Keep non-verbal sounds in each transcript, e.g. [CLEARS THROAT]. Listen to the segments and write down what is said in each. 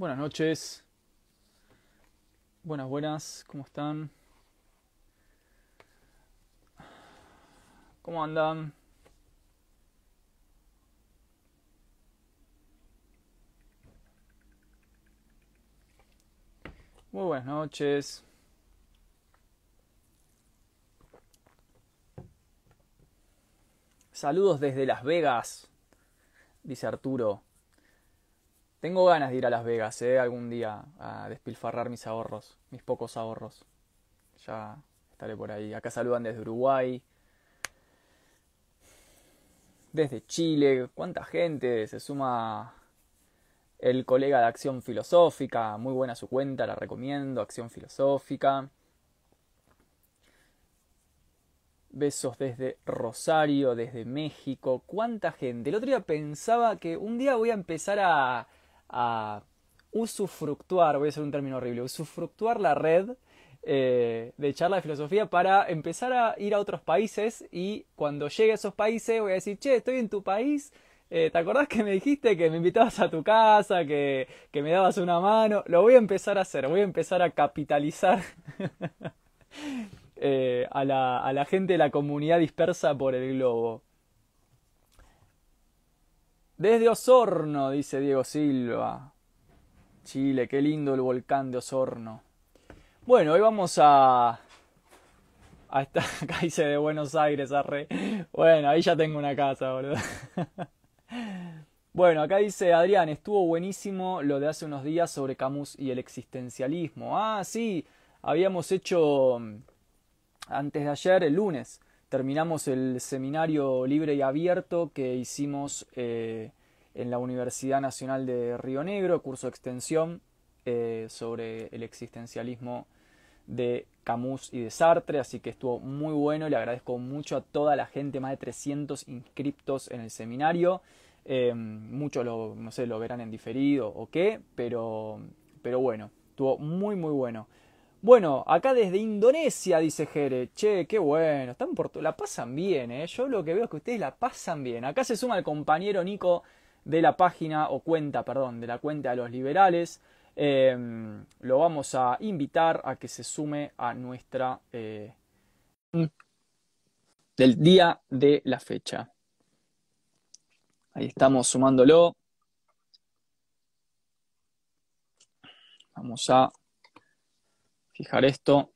Buenas noches. Buenas, buenas. ¿Cómo están? ¿Cómo andan? Muy buenas noches. Saludos desde Las Vegas, dice Arturo. Tengo ganas de ir a Las Vegas, ¿eh? Algún día a despilfarrar mis ahorros, mis pocos ahorros. Ya estaré por ahí. Acá saludan desde Uruguay. Desde Chile. ¿Cuánta gente se suma el colega de Acción Filosófica? Muy buena su cuenta, la recomiendo. Acción Filosófica. Besos desde Rosario, desde México. ¿Cuánta gente? El otro día pensaba que un día voy a empezar a, a usufructuar, voy a usar un término horrible, usufructuar la red eh, de charla de filosofía para empezar a ir a otros países y cuando llegue a esos países voy a decir, che, estoy en tu país. Eh, ¿Te acordás que me dijiste que me invitabas a tu casa, que, que me dabas una mano? Lo voy a empezar a hacer, voy a empezar a capitalizar [LAUGHS] Eh, a, la, a la gente de la comunidad dispersa por el globo. Desde Osorno, dice Diego Silva. Chile, qué lindo el volcán de Osorno. Bueno, hoy vamos a. a esta, [LAUGHS] acá dice de Buenos Aires, arre. Bueno, ahí ya tengo una casa, boludo. [LAUGHS] Bueno, acá dice Adrián, estuvo buenísimo lo de hace unos días sobre Camus y el existencialismo. Ah, sí, habíamos hecho antes de ayer, el lunes, terminamos el seminario libre y abierto que hicimos eh, en la Universidad Nacional de Río Negro, curso de extensión eh, sobre el existencialismo de Camus y de Sartre, así que estuvo muy bueno y le agradezco mucho a toda la gente, más de 300 inscriptos en el seminario. Eh, muchos lo, no sé, lo verán en diferido o qué, pero, pero bueno, estuvo muy muy bueno. Bueno, acá desde Indonesia, dice Jere. Che, qué bueno. Están por la pasan bien, ¿eh? Yo lo que veo es que ustedes la pasan bien. Acá se suma el compañero Nico de la página, o cuenta, perdón, de la cuenta de los liberales. Em, lo vamos a invitar a que se sume a nuestra... Eh, del día de la fecha. Ahí estamos sumándolo. Vamos a fijar esto.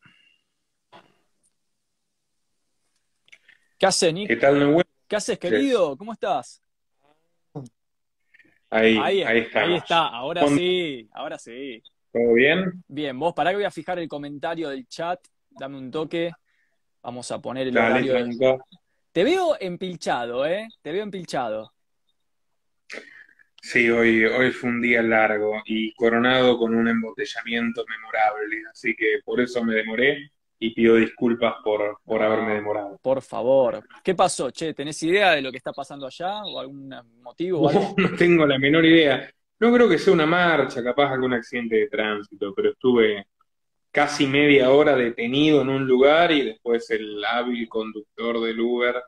¿Qué haces, Nick? ¿Qué tal, ¿Qué haces, querido? ¿Cómo estás? Ahí, ahí, ahí, ahí está, ahora sí, ahora sí. ¿Todo bien? Bien, vos para que voy a fijar el comentario del chat, dame un toque. Vamos a poner el horario. Te veo empilchado, ¿eh? Te veo empilchado. Sí, hoy, hoy fue un día largo y coronado con un embotellamiento memorable, así que por eso me demoré y pido disculpas por, por haberme demorado. Por favor. ¿Qué pasó, Che? ¿Tenés idea de lo que está pasando allá o algún motivo? No, no tengo la menor idea. No creo que sea una marcha, capaz algún accidente de tránsito, pero estuve casi media hora detenido en un lugar y después el hábil conductor del Uber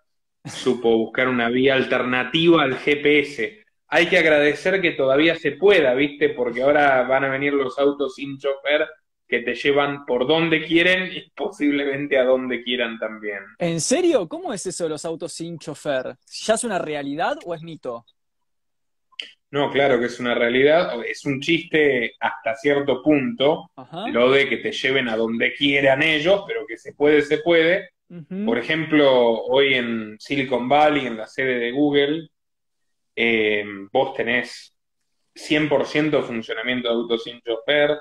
supo buscar una vía alternativa al GPS hay que agradecer que todavía se pueda, ¿viste? Porque ahora van a venir los autos sin chofer que te llevan por donde quieren y [LAUGHS] posiblemente a donde quieran también. ¿En serio? ¿Cómo es eso de los autos sin chofer? ¿Ya es una realidad o es mito? No, claro que es una realidad. Es un chiste hasta cierto punto, lo de que te lleven a donde quieran ellos, pero que se puede, se puede. Por ejemplo, hoy en Silicon Valley, en la sede de Google, eh, vos tenés 100% funcionamiento de auto sin chofer,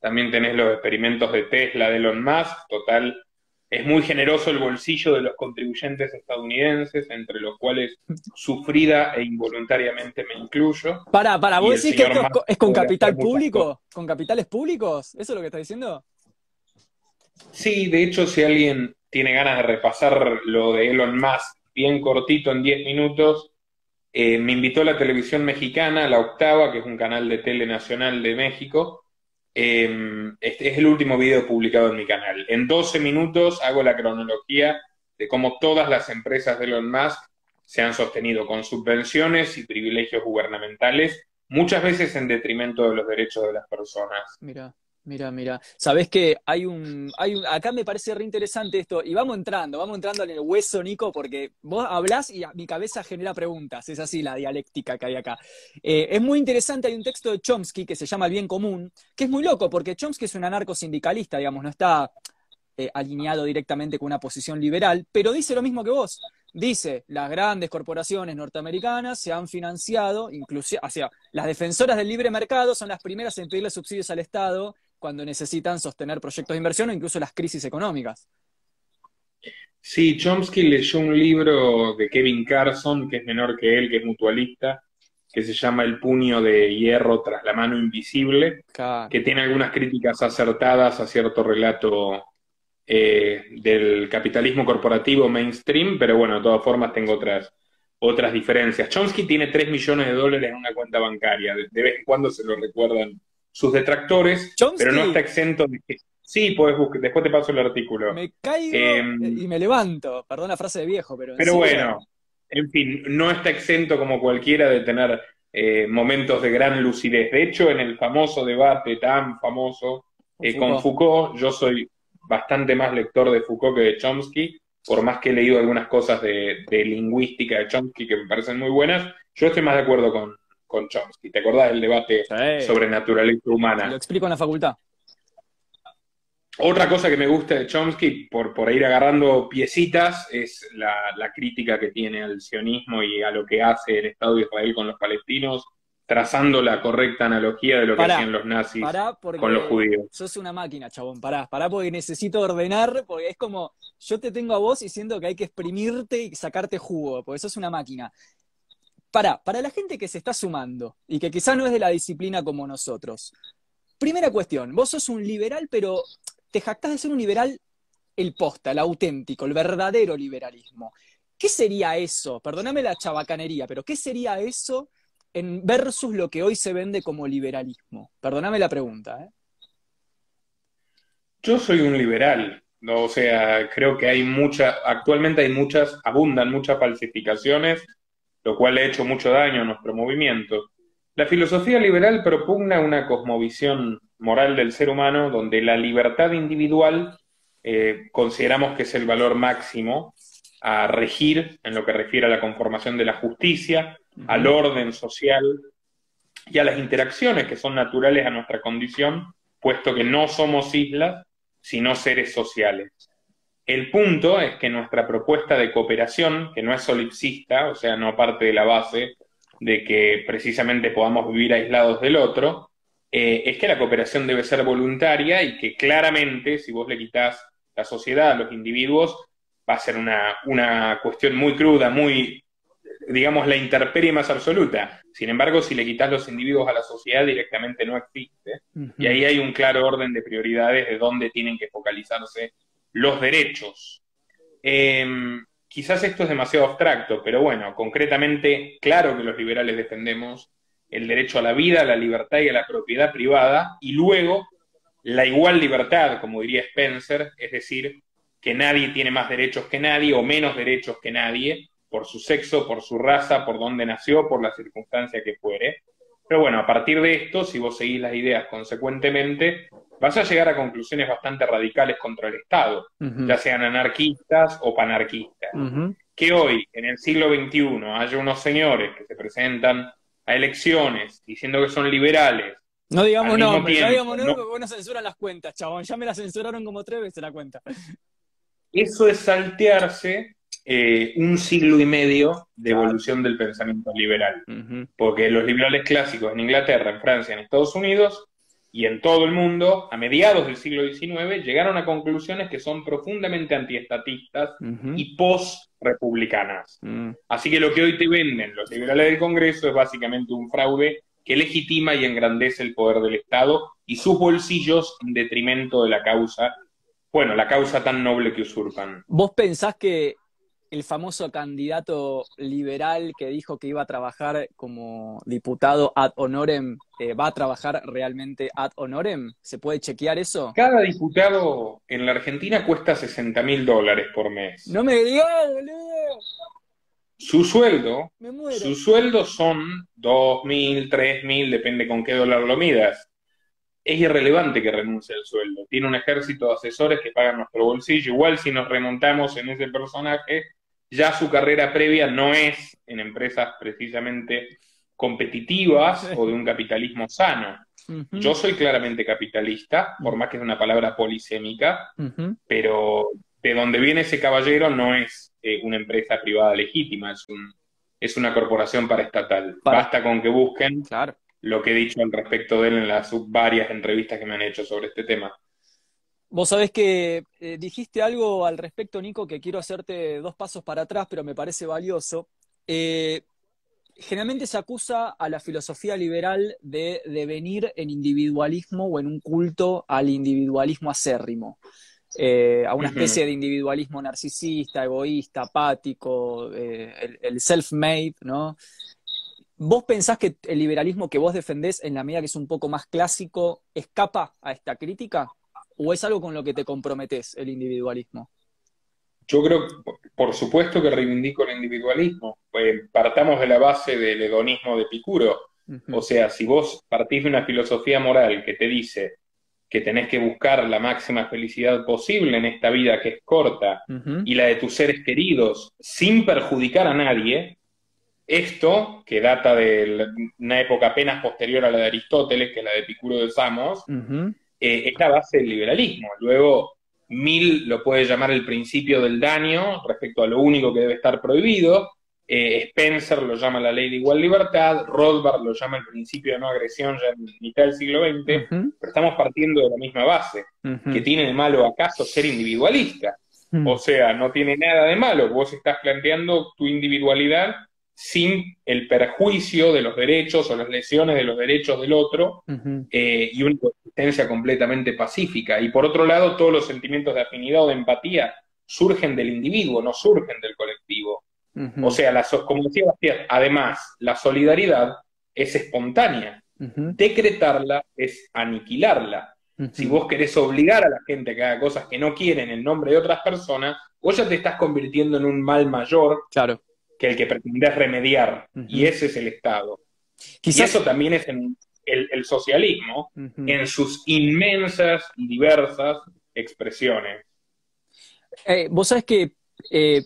también tenés los experimentos de Tesla, de Elon Musk, total, es muy generoso el bolsillo de los contribuyentes estadounidenses, entre los cuales sufrida e involuntariamente me incluyo. Para, para, ¿vos decís que esto es con capital público? ¿Con capitales públicos? ¿Eso es lo que estás diciendo? Sí, de hecho, si alguien tiene ganas de repasar lo de Elon Musk bien cortito en 10 minutos, eh, me invitó la televisión mexicana, La Octava, que es un canal de tele nacional de México. Em, este es el último video publicado en mi canal. En 12 minutos hago la cronología de cómo todas las empresas de Elon Musk se han sostenido con subvenciones y privilegios gubernamentales muchas veces en detrimento de los derechos de las personas. Mira. Mira, mira. Sabés que hay un, hay un. Acá me parece re interesante esto. Y vamos entrando, vamos entrando en el hueso, Nico, porque vos hablás y mi cabeza genera preguntas. Es así la dialéctica que hay acá. Eh, es muy interesante, hay un texto de Chomsky que se llama El bien común, que es muy loco, porque Chomsky es un anarcosindicalista, digamos, no está eh, alineado directamente con una posición liberal, pero dice lo mismo que vos. Dice, las grandes corporaciones norteamericanas se han financiado, incluso, o sea, las defensoras del libre mercado son las primeras en pedirle subsidios al Estado cuando necesitan sostener proyectos de inversión o incluso las crisis económicas. Sí, Chomsky leyó un libro de Kevin Carson, que es menor que él, que es mutualista, que se llama El puño de hierro tras la mano invisible, que tiene algunas críticas acertadas a cierto relato eh, del capitalismo corporativo mainstream, pero bueno, de todas formas tengo otras, otras diferencias. Chomsky tiene 3 millones de dólares en una cuenta bancaria, de vez en cuando se lo recuerdan sus detractores, pero no está exento de que... Sí, puedes buscar, después te paso el artículo. Me caigo em, y me levanto, perdón la frase de viejo, pero... Pero bueno, en fin, no está exento como cualquiera de tener eh, momentos de gran lucidez. De hecho, en el famoso debate tan famoso eh, con Foucault, yo soy bastante más lector de Foucault que de Chomsky, por más que he leído algunas cosas de, lingüística de Chomsky que me parecen muy buenas, yo estoy más de acuerdo con, con Chomsky. ¿Te acordás del debate sobre naturaleza humana? Lo explico en la facultad. Otra cosa que me gusta de Chomsky, por, por ir agarrando piecitas, es la, crítica que tiene al sionismo y a lo que hace el Estado de Israel con los palestinos, trazando la correcta analogía de lo que hacían los nazis con los judíos. Sos una máquina, chabón, pará, pará porque necesito ordenar, porque es como, yo te tengo a vos y siento que hay que exprimirte y sacarte jugo, porque sos una máquina. Para, para la gente que se está sumando y que quizá no es de la disciplina como nosotros. Primera cuestión, vos sos un liberal, pero te jactás de ser un liberal el posta, el auténtico, el verdadero liberalismo. ¿Qué sería eso? Perdóname la chabacanería, pero ¿qué sería eso en versus lo que hoy se vende como liberalismo? Perdóname la pregunta. ¿eh? Yo soy un liberal, ¿no? o sea, creo que hay muchas, actualmente hay muchas, abundan muchas falsificaciones lo cual ha hecho mucho daño a nuestro movimiento. La filosofía liberal propugna una cosmovisión moral del ser humano donde la libertad individual eh, consideramos que es el valor máximo a regir en lo que refiere a la conformación de la justicia, al orden social y a las interacciones que son naturales a nuestra condición, puesto que no somos islas, sino seres sociales. El punto es que nuestra propuesta de cooperación, que no es solipsista, o sea, no parte de la base de que precisamente podamos vivir aislados del otro, eh, es que la cooperación debe ser voluntaria y que claramente, si vos le quitas la sociedad a los individuos, va a ser una, una cuestión muy cruda, muy, digamos, la intemperie más absoluta. Sin embargo, si le quitas los individuos a la sociedad, directamente no existe. Y ahí hay un claro orden de prioridades de dónde tienen que focalizarse los derechos. Em, quizás esto es demasiado abstracto, pero bueno, concretamente, claro que los liberales defendemos el derecho a la vida, a la libertad y a la propiedad privada, y luego la igual libertad, como diría Spencer, es decir, que nadie tiene más derechos que nadie o menos derechos que nadie, por su sexo, por su raza, por dónde nació, por la circunstancia que fuere. Pero bueno, a partir de esto, si vos seguís las ideas consecuentemente, vas a llegar a conclusiones bastante radicales contra el Estado, ya sean anarquistas o panarquistas. Que hoy, en el siglo XXI, haya unos señores que se presentan a elecciones diciendo que son liberales. No digamos nombres, no digamos nombres porque no censuran las cuentas, chabón. Ya me las censuraron como tres veces la cuenta. Eso es saltearse eh, un siglo y medio de evolución del pensamiento liberal. Porque los liberales clásicos en Inglaterra, en Francia, en Estados Unidos y en todo el mundo, a mediados del siglo XIX, llegaron a conclusiones que son profundamente antiestatistas y post-republicanas. Mm. Así que lo que hoy te venden los liberales del Congreso es básicamente un fraude que legitima y engrandece el poder del Estado y sus bolsillos en detrimento de la causa, bueno, la causa tan noble que usurpan. ¿Vos pensás que el famoso candidato liberal que dijo que iba a trabajar como diputado ad honorem, eh, ¿va a trabajar realmente ad honorem? ¿Se puede chequear eso? Cada diputado en la Argentina cuesta 60 mil dólares por mes. No me digas, boludo. Su sueldo, su sueldo son 2.000, 3.000, depende con qué dólar lo midas. Es irrelevante que renuncie al sueldo. Tiene un ejército de asesores que pagan nuestro bolsillo. Igual si nos remontamos en ese personaje, ya su carrera previa no es en empresas precisamente competitivas o de un capitalismo sano. Yo soy claramente capitalista, por más que es una palabra polisémica, pero de donde viene ese caballero no es eh, una empresa privada legítima, es, un, es una corporación paraestatal. Basta con que busquen lo que he dicho al respecto de él en las varias entrevistas que me han hecho sobre este tema. Vos sabés que eh, dijiste algo al respecto, Nico, que quiero hacerte dos pasos para atrás, pero me parece valioso. Eh, generalmente se acusa a la filosofía liberal de devenir en individualismo o en un culto al individualismo acérrimo. Eh, a una especie de individualismo narcisista, egoísta, apático, eh, el, self-made, ¿no? ¿Vos pensás que el liberalismo que vos defendés, en la medida que es un poco más clásico, escapa a esta crítica? ¿O es algo con lo que te comprometes, el individualismo? Yo creo, por supuesto que reivindico el individualismo. Pues partamos de la base del hedonismo de Picuro. O sea, si vos partís de una filosofía moral que te dice que tenés que buscar la máxima felicidad posible en esta vida que es corta y la de tus seres queridos sin perjudicar a nadie, esto, que data de una época apenas posterior a la de Aristóteles, que es la de Epicuro de Samos, eh, es la base del liberalismo. Luego, Mill lo puede llamar el principio del daño respecto a lo único que debe estar prohibido, eh, Spencer lo llama la ley de igual libertad, Rothbard lo llama el principio de no agresión ya en mitad del siglo XX, pero estamos partiendo de la misma base. que tiene de malo acaso ser individualista? O sea, no tiene nada de malo, vos estás planteando tu individualidad sin el perjuicio de los derechos o las lesiones de los derechos del otro eh, y una existencia completamente pacífica. Y por otro lado, todos los sentimientos de afinidad o de empatía surgen del individuo, no surgen del colectivo. O sea, la, como decía además, la solidaridad es espontánea. Decretarla es aniquilarla. Si vos querés obligar a la gente a que haga cosas que no quieren en nombre de otras personas, vos ya te estás convirtiendo en un mal mayor claro. Que el que pretendes remediar. Y ese es el Estado. Y eso también es en el, socialismo en sus inmensas y diversas expresiones. Eh, vos sabés que eh,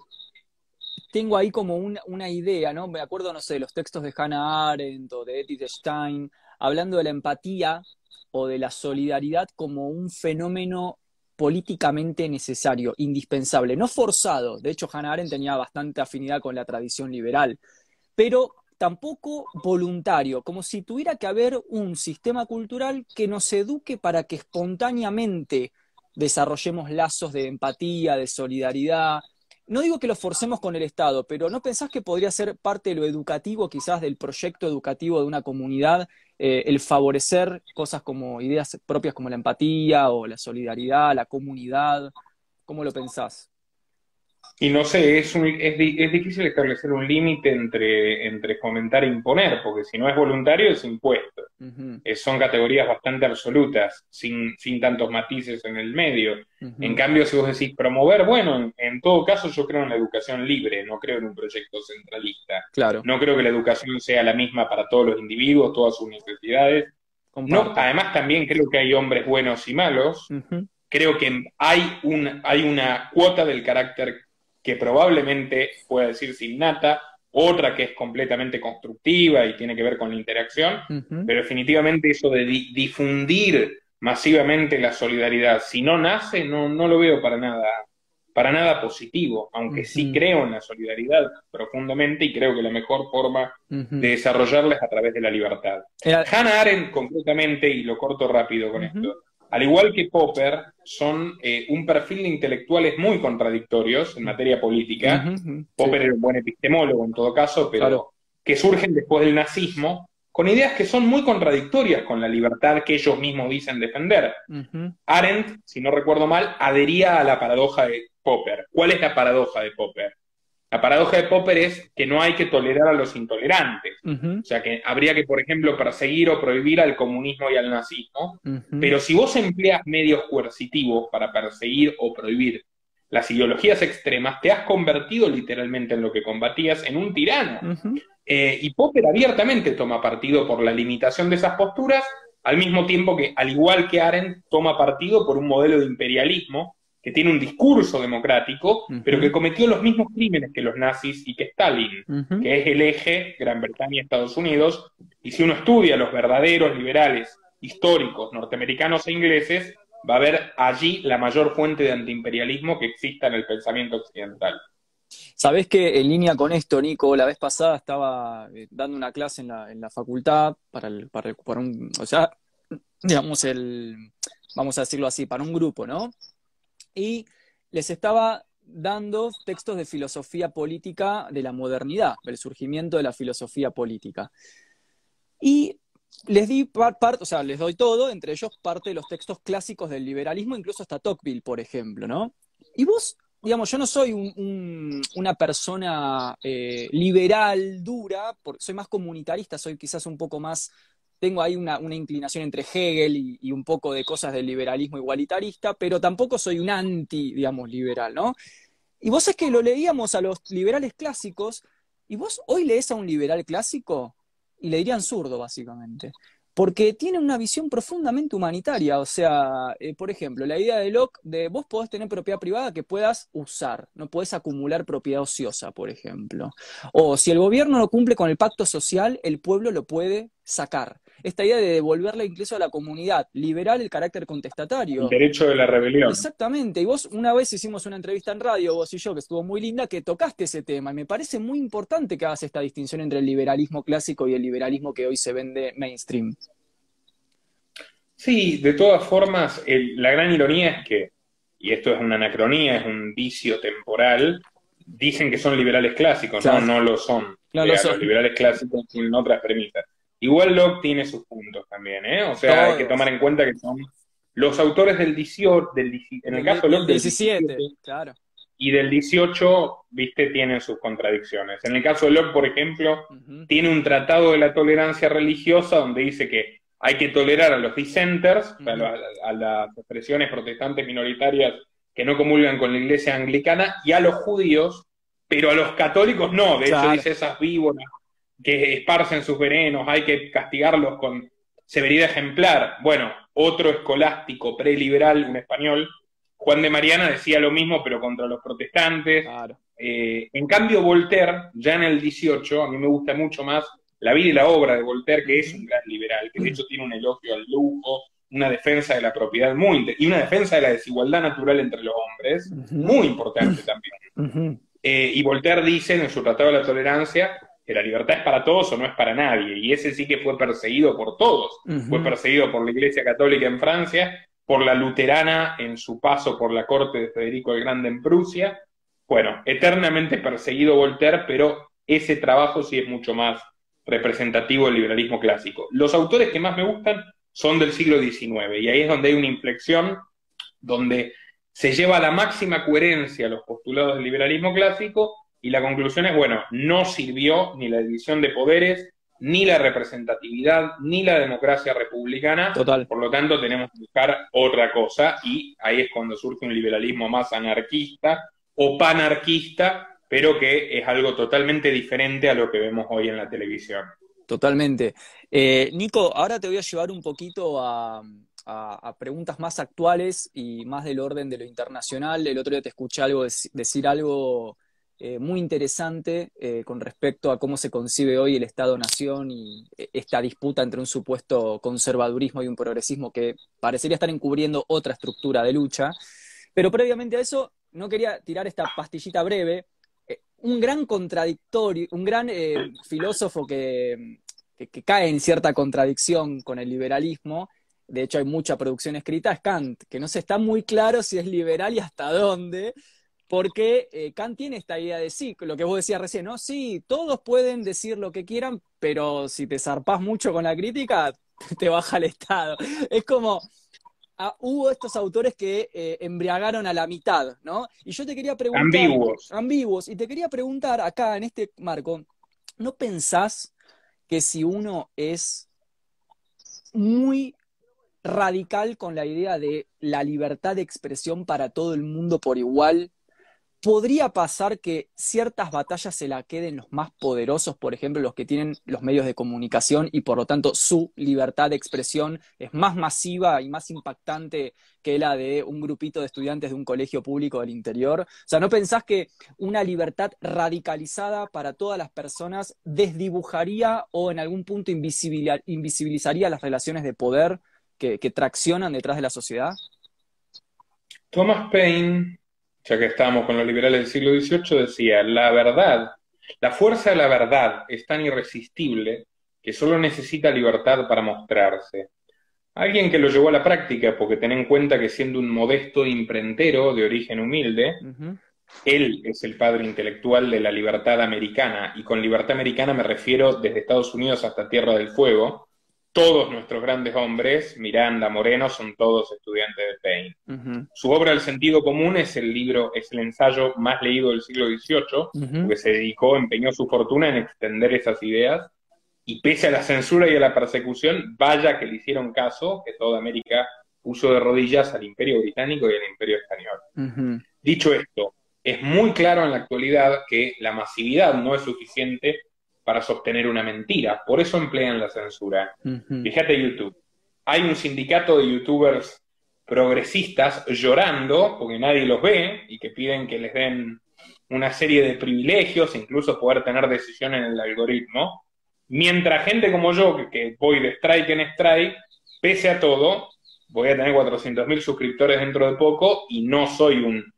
tengo ahí como una, idea, ¿no? Me acuerdo, no sé, los textos de Hannah Arendt o de Edith Stein, hablando de la empatía o de la solidaridad como un fenómeno políticamente necesario, indispensable, no forzado. De hecho, Hannah Arendt tenía bastante afinidad con la tradición liberal, pero tampoco voluntario, como si tuviera que haber un sistema cultural que nos eduque para que espontáneamente desarrollemos lazos de empatía, de solidaridad, no digo que lo forcemos con el Estado, pero ¿no pensás que podría ser parte de lo educativo, quizás del proyecto educativo de una comunidad, eh, el favorecer cosas como ideas propias como la empatía o la solidaridad, la comunidad? ¿Cómo lo pensás? Y no sé, es, es, difícil establecer un límite entre, entre fomentar e imponer, porque si no es voluntario es impuesto. Eh, son categorías bastante absolutas, sin, sin tantos matices en el medio. En cambio, si vos decís promover, bueno, en, todo caso yo creo en la educación libre, no creo en un proyecto centralista. Claro. No creo que la educación sea la misma para todos los individuos, todas sus necesidades. No, además también creo que hay hombres buenos y malos. Creo que hay, un, hay una cuota del carácter que probablemente pueda decirse innata, otra que es completamente constructiva y tiene que ver con la interacción, pero definitivamente eso de difundir masivamente la solidaridad, si no nace, no, no lo veo para nada, para nada positivo, aunque sí creo en la solidaridad profundamente y creo que la mejor forma de desarrollarla es a través de la libertad. Hannah Arendt, concretamente, y lo corto rápido con esto, al igual que Popper, son eh, un perfil de intelectuales muy contradictorios en materia política. Popper era un buen epistemólogo en todo caso, pero que surgen después del nazismo, con ideas que son muy contradictorias con la libertad que ellos mismos dicen defender. Arendt, si no recuerdo mal, adhería a la paradoja de Popper. ¿Cuál es la paradoja de Popper? La paradoja de Popper es que no hay que tolerar a los intolerantes. O sea, que habría que, por ejemplo, perseguir o prohibir al comunismo y al nazismo. Pero si vos empleas medios coercitivos para perseguir o prohibir las ideologías extremas, te has convertido literalmente en lo que combatías, en un tirano. Eh, y Popper abiertamente toma partido por la limitación de esas posturas, al mismo tiempo que, al igual que Arendt, toma partido por un modelo de imperialismo que tiene un discurso democrático, pero que cometió los mismos crímenes que los nazis y que Stalin, que es el eje Gran Bretaña y Estados Unidos. Y si uno estudia los verdaderos liberales históricos norteamericanos e ingleses, va a ver allí la mayor fuente de antiimperialismo que exista en el pensamiento occidental. Sabés que en línea con esto, Nico, la vez pasada estaba eh, dando una clase en la, en la facultad para, el, para, un, o sea, digamos, el, vamos a decirlo así, para un grupo, ¿no? Y les estaba dando textos de filosofía política de la modernidad, del surgimiento de la filosofía política. Y les di parte, o sea, les doy todo, entre ellos parte de los textos clásicos del liberalismo, incluso hasta Tocqueville, por ejemplo, ¿no? Y vos, digamos, yo no soy una persona eh, liberal dura, porque soy más comunitarista, soy quizás un poco más, tengo ahí una, inclinación entre Hegel y, un poco de cosas del liberalismo igualitarista, pero tampoco soy un anti, digamos, liberal, ¿no? Y vos es que lo leíamos a los liberales clásicos, y vos hoy lees a un liberal clásico y le dirían zurdo, básicamente. Porque tiene una visión profundamente humanitaria. O sea, eh, por ejemplo, la idea de Locke de vos podés tener propiedad privada que puedas usar, no podés acumular propiedad ociosa, por ejemplo. O si el gobierno no cumple con el pacto social, el pueblo lo puede sacar esta idea de devolverle incluso a la comunidad liberal el carácter contestatario. El derecho de la rebelión. Exactamente. Y vos una vez hicimos una entrevista en radio, vos y yo, que estuvo muy linda, que tocaste ese tema. Y me parece muy importante que hagas esta distinción entre el liberalismo clásico y el liberalismo que hoy se vende mainstream. Sí, de todas formas, la gran ironía es que, y esto es una anacronía, es un vicio temporal, dicen que son liberales clásicos, no, no lo son. Los liberales clásicos tienen otras premisas. Igual Locke tiene sus puntos también, ¿eh? O sea, hay que tomar en cuenta que son los autores del 18, del, en el caso de Locke, del 17, claro. Y del 18, viste, tienen sus contradicciones. En el caso de Locke, por ejemplo, tiene un tratado de la tolerancia religiosa donde dice que hay que tolerar a los dissenters, a, las expresiones protestantes minoritarias que no comulgan con la iglesia anglicana, y a los judíos, pero a los católicos no. De hecho, dice esas víboras que esparcen sus venenos, hay que castigarlos con severidad ejemplar. Bueno, otro escolástico preliberal, un español, Juan de Mariana, decía lo mismo, pero contra los protestantes. Eh, en cambio, Voltaire, ya en el 18, a mí me gusta mucho más la vida y la obra de Voltaire, que es un gran liberal, que de hecho tiene un elogio al lujo, una defensa de la propiedad muy y una defensa de la desigualdad natural entre los hombres, muy importante también. Eh, y Voltaire dice en su Tratado de la Tolerancia que la libertad es para todos o no es para nadie. Y ese sí que fue perseguido por todos. Fue perseguido por la Iglesia Católica en Francia, por la luterana en su paso por la corte de Federico el Grande en Prusia. Bueno, eternamente perseguido Voltaire, pero ese trabajo sí es mucho más representativo del liberalismo clásico. Los autores que más me gustan son del siglo XIX, y ahí es donde hay una inflexión, donde se lleva a la máxima coherencia los postulados del liberalismo clásico y la conclusión es, bueno, no sirvió ni la división de poderes, ni la representatividad, ni la democracia republicana. Total. Por lo tanto, tenemos que buscar otra cosa y ahí es cuando surge un liberalismo más anarquista o panarquista, pero que es algo totalmente diferente a lo que vemos hoy en la televisión. Totalmente. Eh, Nico, ahora te voy a llevar un poquito a, a, preguntas más actuales y más del orden de lo internacional. El otro día te escuché algo decir algo eh, muy interesante eh, con respecto a cómo se concibe hoy el Estado-Nación y eh, esta disputa entre un supuesto conservadurismo y un progresismo que parecería estar encubriendo otra estructura de lucha. Pero previamente a eso, no quería tirar esta pastillita breve. un gran contradictorio, un gran filósofo que, que cae en cierta contradicción con el liberalismo, de hecho hay mucha producción escrita, es Kant, que no se está muy claro si es liberal y hasta dónde, porque eh, Kant tiene esta idea de sí, lo que vos decías recién, ¿no? Sí, todos pueden decir lo que quieran, pero si te zarpás mucho con la crítica, [LAUGHS] te baja el estado. Es como, ah, hubo estos autores que eh, embriagaron a la mitad, ¿no? Y yo te quería preguntar... Ambiguos. Ambiguos. Y te quería preguntar acá, en este marco, ¿no pensás que si uno es muy radical con la idea de la libertad de expresión para todo el mundo por igual, podría pasar que ciertas batallas se la queden los más poderosos, por ejemplo, los que tienen los medios de comunicación y por lo tanto su libertad de expresión es más masiva y más impactante que la de un grupito de estudiantes de un colegio público del interior. O sea, ¿no pensás que una libertad radicalizada para todas las personas desdibujaría o en algún punto invisibilizaría las relaciones de poder que, que traccionan detrás de la sociedad? Thomas Paine ya que estábamos con los liberales del siglo XVIII, decía, la verdad, la fuerza de la verdad es tan irresistible que solo necesita libertad para mostrarse. Alguien que lo llevó a la práctica, porque ten en cuenta que siendo un modesto imprentero de origen humilde, él es el padre intelectual de la libertad americana, y con libertad americana me refiero desde Estados Unidos hasta Tierra del Fuego, todos nuestros grandes hombres, Miranda, Moreno, son todos estudiantes de Paine. Su obra El sentido común es el libro, es el ensayo más leído del siglo XVIII, porque se dedicó, empeñó su fortuna en extender esas ideas, y pese a la censura y a la persecución, vaya que le hicieron caso, que toda América puso de rodillas al imperio británico y al imperio español. Dicho esto, es muy claro en la actualidad que la masividad no es suficiente para sostener una mentira. Por eso emplean la censura. Fíjate YouTube. Hay un sindicato de youtubers progresistas llorando porque nadie los ve y que piden que les den una serie de privilegios, incluso poder tener decisión en el algoritmo. Mientras gente como yo, que, que voy de strike en strike, pese a todo, voy a tener 400.000 suscriptores dentro de poco y no soy un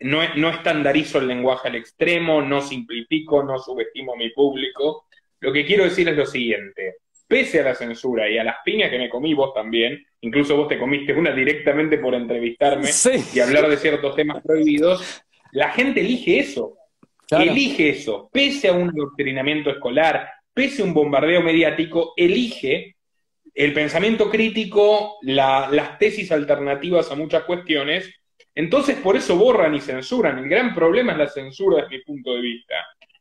no, no estandarizo el lenguaje al extremo, no simplifico, no subestimo a mi público. Lo que quiero decir es lo siguiente. Pese a la censura y a las piñas que me comí vos también, incluso vos te comiste una directamente por entrevistarme [LAUGHS] y hablar de ciertos temas prohibidos, la gente elige eso. Elige eso. Pese a un adoctrinamiento escolar, pese a un bombardeo mediático, elige el pensamiento crítico, las tesis alternativas a muchas cuestiones entonces, por eso borran y censuran. El gran problema es la censura desde mi punto de vista.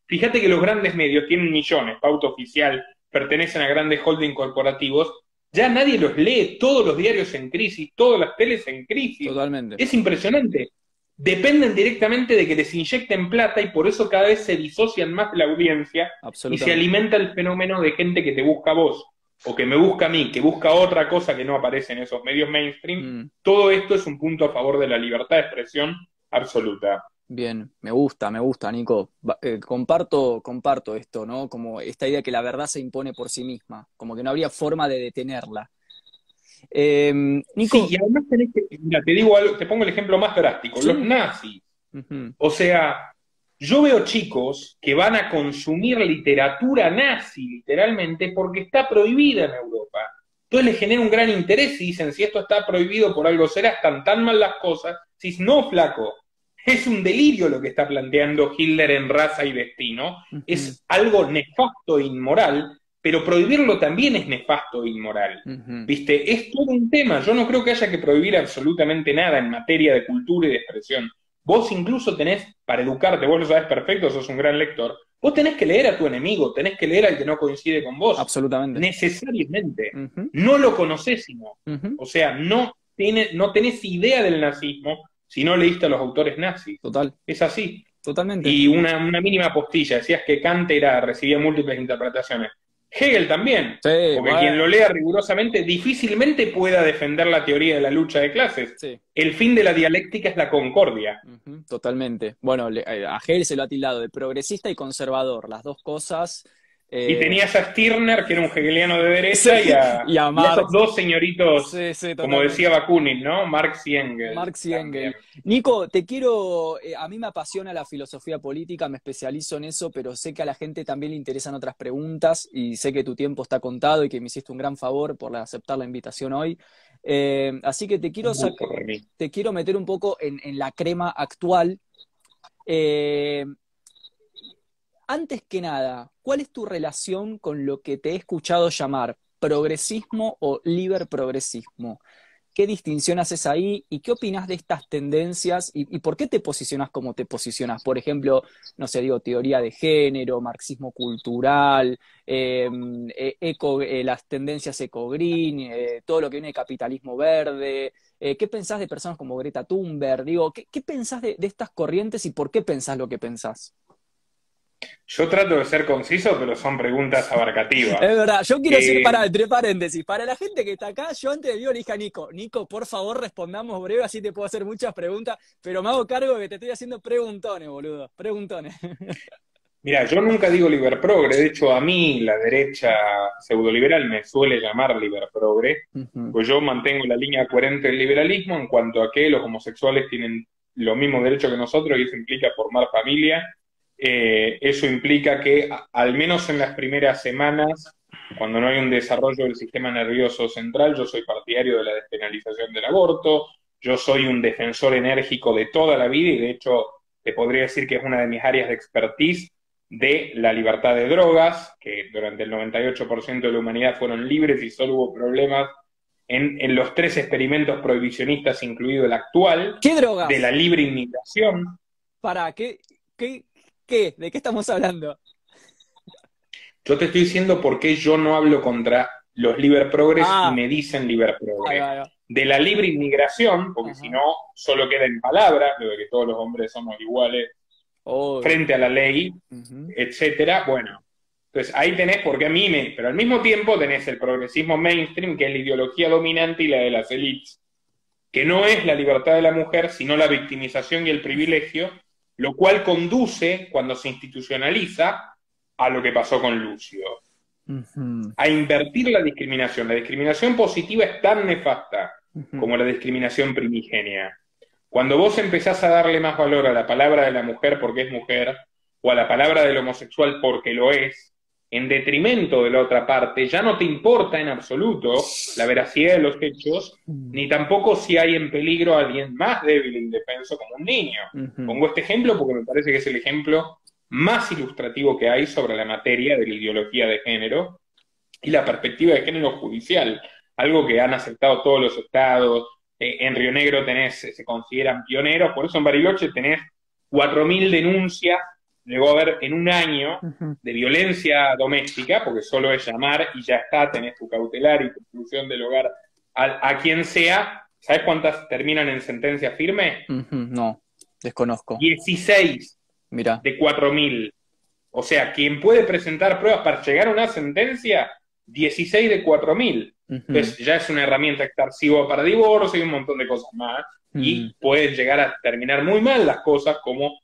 Fíjate que los grandes medios tienen millones, pauta oficial, pertenecen a grandes holding corporativos, ya nadie los lee, todos los diarios en crisis, todas las teles en crisis. Totalmente. Es impresionante. Dependen directamente de que les inyecten plata y por eso cada vez se disocian más de la audiencia y se alimenta el fenómeno de gente que te busca a vos o que me busca a mí, que busca otra cosa que no aparece en esos medios mainstream, mm. todo esto es un punto a favor de la libertad de expresión absoluta. Bien, me gusta, me gusta, Nico. Eh, comparto, comparto esto, ¿no? Como esta idea que la verdad se impone por sí misma, como que no habría forma de detenerla. Eh, Nico. Sí, y además tenés que, mira, te digo algo, te pongo el ejemplo más drástico, los nazis. O sea, yo veo chicos que van a consumir literatura nazi, literalmente, porque está prohibida en Europa. Entonces les genera un gran interés y dicen, si esto está prohibido por algo será, están tan mal las cosas. Si no, flaco, es un delirio lo que está planteando Hitler en raza y destino. Es algo nefasto e inmoral, pero prohibirlo también es nefasto e inmoral. ¿Viste? Es todo un tema. Yo no creo que haya que prohibir absolutamente nada en materia de cultura y de expresión. Vos incluso tenés, para educarte, vos lo sabés perfecto, sos un gran lector, vos tenés que leer a tu enemigo, tenés que leer al que no coincide con vos. Absolutamente. Necesariamente. No lo conocés sino. O sea, no, tiene, no tenés idea del nazismo si no leíste a los autores nazis. Total. Es así. Totalmente. Y una, una mínima postilla, decías que Kant era, recibía múltiples interpretaciones. Hegel también, porque quien lo lea rigurosamente difícilmente pueda defender la teoría de la lucha de clases. El fin de la dialéctica es la concordia. totalmente. Bueno, a Hegel se lo ha tildado de progresista y conservador, las dos cosas y eh, tenías a Stirner, que era un hegeliano de derecha, y, a, [LAUGHS] esos dos señoritos, como decía Bakunin, ¿no? Marx y Engels. Marx y Engels. Nico, te quiero, eh, a mí me apasiona la filosofía política, me especializo en eso, pero sé que a la gente también le interesan otras preguntas y sé que tu tiempo está contado y que me hiciste un gran favor por aceptar la invitación hoy. Eh, así que te quiero, te quiero meter un poco en, en la crema actual. Eh, antes que nada, ¿cuál es tu relación con lo que te he escuchado llamar progresismo o liberprogresismo? ¿Qué distinción haces ahí y qué opinas de estas tendencias y, por qué te posicionas como te posicionas? Por ejemplo, no sé, digo, teoría de género, marxismo cultural, em, e, eco, eh, las tendencias eco-green, eh, todo lo que viene de capitalismo verde, Eh, ¿Qué pensás de personas como Greta Thunberg? Digo, ¿qué, pensás de, estas corrientes y por qué pensás lo que pensás? Yo trato de ser conciso, pero son preguntas abarcativas. Es verdad, yo quiero decir, para, entre paréntesis, para la gente que está acá, yo antes de vivo le dije a Nico, Nico, por favor respondamos breve, así te puedo hacer muchas preguntas, pero me hago cargo de que te estoy haciendo preguntones, boludo, preguntones. [LAUGHS] Mira, yo nunca digo liberprogre, de hecho a mí la derecha pseudoliberal me suele llamar liberprogre, pues yo mantengo la línea coherente del liberalismo en cuanto a que los homosexuales tienen los mismos derechos que nosotros y eso implica formar familia, eh, eso implica que al menos en las primeras semanas, cuando no hay un desarrollo del sistema nervioso central, yo soy partidario de la despenalización del aborto, yo soy un defensor enérgico de toda la vida y de hecho te podría decir que es una de mis áreas de expertise de la libertad de drogas, que durante el 98% de la humanidad fueron libres y solo hubo problemas en, los tres experimentos prohibicionistas, incluido el actual, ¿Qué drogas? de la libre inmigración. ¿Para qué, qué, qué? ¿De qué estamos hablando? Yo te estoy diciendo por qué yo no hablo contra los liber progres ah. y me dicen liber progres. De la libre inmigración, porque si no, solo queda en palabras, de que todos los hombres somos iguales frente a la ley, etcétera. Bueno, entonces ahí tenés, porque a mí me, pero al mismo tiempo tenés el progresismo mainstream, que es la ideología dominante y la de las élites, que no es la libertad de la mujer, sino la victimización y el privilegio, lo cual conduce, cuando se institucionaliza, a lo que pasó con Lucio. A invertir la discriminación. La discriminación positiva es tan nefasta como la discriminación primigenia. Cuando vos empezás a darle más valor a la palabra de la mujer porque es mujer, o a la palabra del homosexual porque lo es, en detrimento de la otra parte, ya no te importa en absoluto la veracidad de los hechos, mm. ni tampoco si hay en peligro a alguien más débil e indefenso como un niño. Pongo este ejemplo porque me parece que es el ejemplo más ilustrativo que hay sobre la materia de la ideología de género y la perspectiva de género judicial, algo que han aceptado todos los estados, eh, en Río Negro tenés, se consideran pioneros, por eso en Bariloche tenés 4.000 denuncias, llegó a haber en un año de violencia doméstica, porque solo es llamar y ya está, tenés tu cautelar y tu exclusión del hogar a, quien sea. ¿Sabes cuántas terminan en sentencia firme? No, desconozco. 16 Mira. de 4.000. O sea, quien puede presentar pruebas para llegar a una sentencia, 16 de 4.000. Entonces ya es una herramienta extorsiva para divorcio y un montón de cosas más. Y pueden llegar a terminar muy mal las cosas, como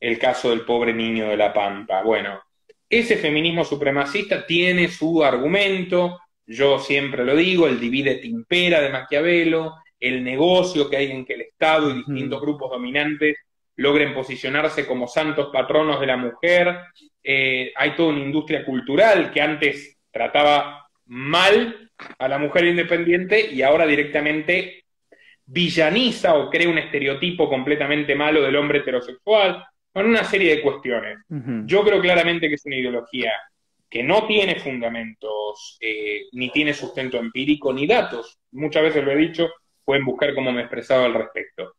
el caso del pobre niño de la Pampa. Bueno, ese feminismo supremacista tiene su argumento, yo siempre lo digo, el divide impera de Maquiavelo, el negocio que hay en que el Estado y distintos grupos dominantes logren posicionarse como santos patronos de la mujer. Eh, hay toda una industria cultural que antes trataba mal a la mujer independiente y ahora directamente villaniza o crea un estereotipo completamente malo del hombre heterosexual, con una serie de cuestiones. Yo creo claramente que es una ideología que no tiene fundamentos, eh, ni tiene sustento empírico, ni datos. Muchas veces lo he dicho, pueden buscar cómo me he expresado al respecto.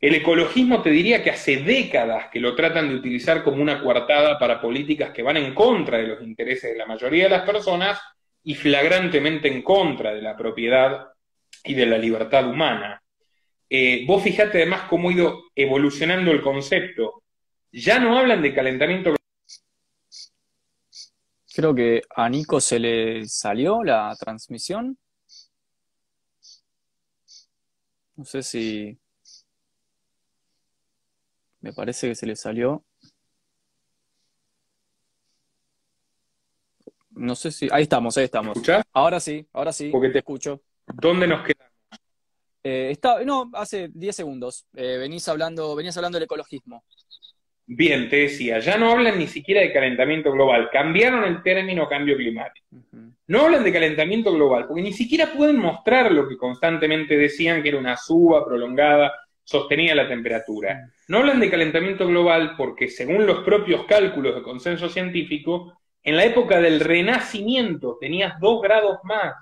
El ecologismo te diría que hace décadas que lo tratan de utilizar como una coartada para políticas que van en contra de los intereses de la mayoría de las personas y flagrantemente en contra de la propiedad y de la libertad humana. Eh, vos fijate además cómo ha ido evolucionando el concepto. Ya no hablan de calentamiento Creo que a Nico se le salió la transmisión. No sé si... Me parece que se le salió. No sé si. Ahí estamos, ahí estamos. ¿Escuchás? Ahora sí, ahora sí. Porque te escucho. ¿Dónde nos quedamos? Eh, está, no, hace 10 segundos. Eh, venís hablando, venías hablando del ecologismo. Bien, te decía, ya no hablan ni siquiera de calentamiento global. Cambiaron el término cambio climático. No hablan de calentamiento global, porque ni siquiera pueden mostrar lo que constantemente decían que era una suba prolongada, sostenida la temperatura. No hablan de calentamiento global porque, según los propios cálculos de consenso científico, en la época del Renacimiento tenías dos grados más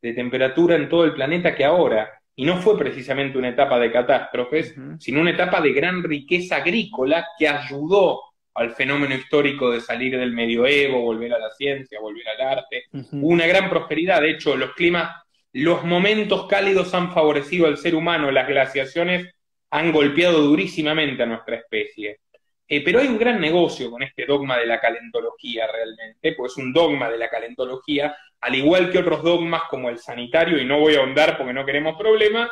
de temperatura en todo el planeta que ahora, y no fue precisamente una etapa de catástrofes, sino una etapa de gran riqueza agrícola que ayudó al fenómeno histórico de salir del medioevo, volver a la ciencia, volver al arte. Una gran prosperidad, de hecho, los climas los momentos cálidos han favorecido al ser humano, las glaciaciones han golpeado durísimamente a nuestra especie. Eh, pero hay un gran negocio con este dogma de la calentología realmente, pues es un dogma de la calentología, al igual que otros dogmas como el sanitario, y no voy a ahondar porque no queremos problemas,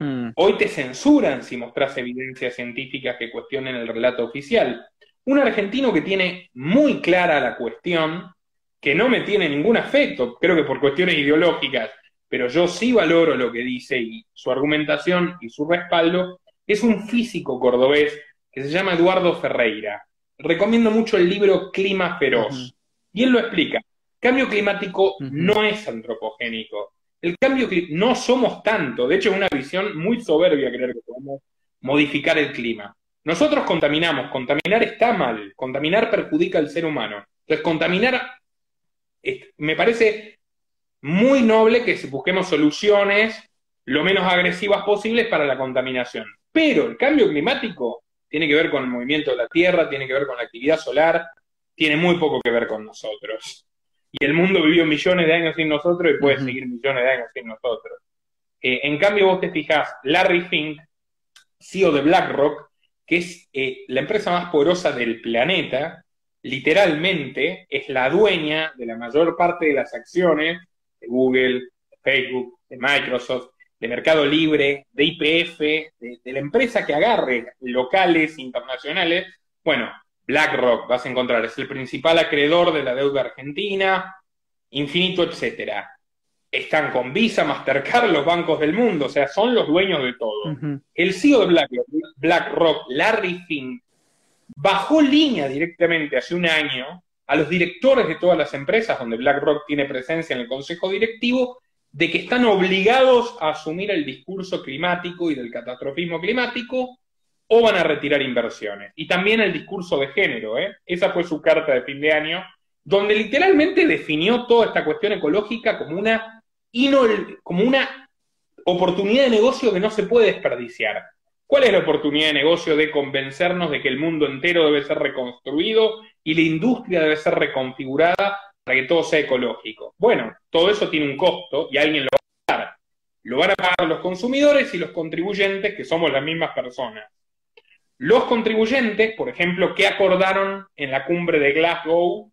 mm. hoy te censuran si mostras evidencias científicas que cuestionen el relato oficial. Un argentino que tiene muy clara la cuestión, que no me tiene ningún afecto, creo que por cuestiones ideológicas, pero yo sí valoro lo que dice y su argumentación y su respaldo, es un físico cordobés que se llama Eduardo Ferreira. Recomiendo mucho el libro Clima Feroz. Y él lo explica. Cambio climático no es antropogénico. El cambio no somos tanto. De hecho, es una visión muy soberbia creer que podemos modificar el clima. Nosotros contaminamos. Contaminar está mal. Contaminar perjudica al ser humano. Entonces, contaminar me parece muy noble que busquemos soluciones lo menos agresivas posibles para la contaminación. Pero el cambio climático tiene que ver con el movimiento de la Tierra, tiene que ver con la actividad solar, tiene muy poco que ver con nosotros. Y el mundo vivió millones de años sin nosotros y puede seguir millones de años sin nosotros. Eh, en cambio, vos te fijás, Larry Fink, CEO de BlackRock, que es eh, la empresa más poderosa del planeta, literalmente es la dueña de la mayor parte de las acciones de Google, de Facebook, de Microsoft, de Mercado Libre, de IPF, de, la empresa que agarre locales, internacionales, bueno, BlackRock vas a encontrar, es el principal acreedor de la deuda argentina, infinito, etcétera. Están con Visa, Mastercard, los bancos del mundo, o sea, son los dueños de todo. El CEO de BlackRock, BlackRock, Larry Fink, bajó línea directamente hace un año a los directores de todas las empresas donde BlackRock tiene presencia en el consejo directivo de que están obligados a asumir el discurso climático y del catastrofismo climático o van a retirar inversiones. Y también el discurso de género, ¿eh? esa fue su carta de fin de año, donde literalmente definió toda esta cuestión ecológica como una, como una oportunidad de negocio que no se puede desperdiciar. ¿Cuál es la oportunidad de negocio de convencernos de que el mundo entero debe ser reconstruido y la industria debe ser reconfigurada para que todo sea ecológico. Bueno, todo eso tiene un costo y alguien lo va a pagar. Lo van a pagar los consumidores y los contribuyentes, que somos las mismas personas. Los contribuyentes, por ejemplo, ¿qué acordaron en la cumbre de Glasgow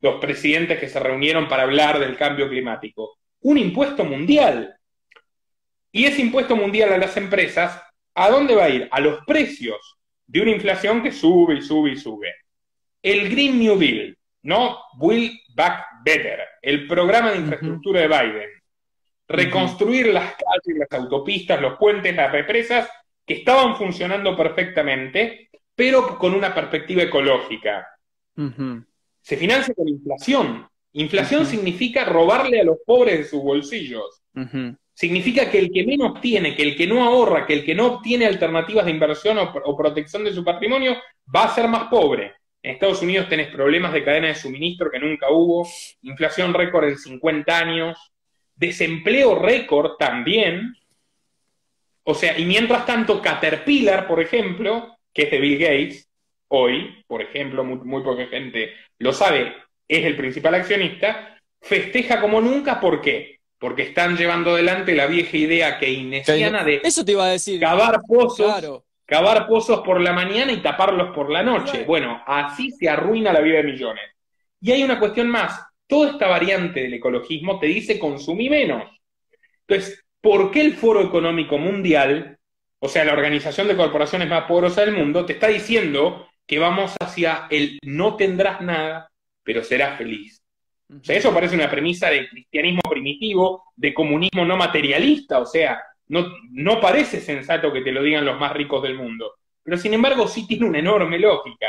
los presidentes que se reunieron para hablar del cambio climático? Un impuesto mundial. Y ese impuesto mundial a las empresas, ¿a dónde va a ir? A los precios de una inflación que sube y sube y sube. El Green New Deal, no Will Back Better, el programa de infraestructura de Biden. Reconstruir las calles, las autopistas, los puentes, las represas que estaban funcionando perfectamente, pero con una perspectiva ecológica. Se financia con inflación. Inflación significa robarle a los pobres de sus bolsillos. Significa que el que menos tiene, que el que no ahorra, que el que no obtiene alternativas de inversión o protección de su patrimonio, va a ser más pobre. En Estados Unidos tenés problemas de cadena de suministro que nunca hubo, inflación récord en 50 años, desempleo récord también. O sea, y mientras tanto, Caterpillar, por ejemplo, que es de Bill Gates, hoy, por ejemplo, muy, poca gente lo sabe, es el principal accionista, festeja como nunca, ¿por qué? Porque están llevando adelante la vieja idea keynesiana de Eso te iba a decir. cavar pozos cavar pozos por la mañana y taparlos por la noche. Bueno, así se arruina la vida de millones. Y hay una cuestión más. Toda esta variante del ecologismo te dice consumí menos. Entonces, ¿por qué el Foro Económico Mundial, o sea, la organización de corporaciones más poderosa del mundo, te está diciendo que vamos hacia el no tendrás nada, pero serás feliz? O sea, eso parece una premisa de cristianismo primitivo, de comunismo no materialista, o sea, no, parece sensato que te lo digan los más ricos del mundo, pero sin embargo sí tiene una enorme lógica.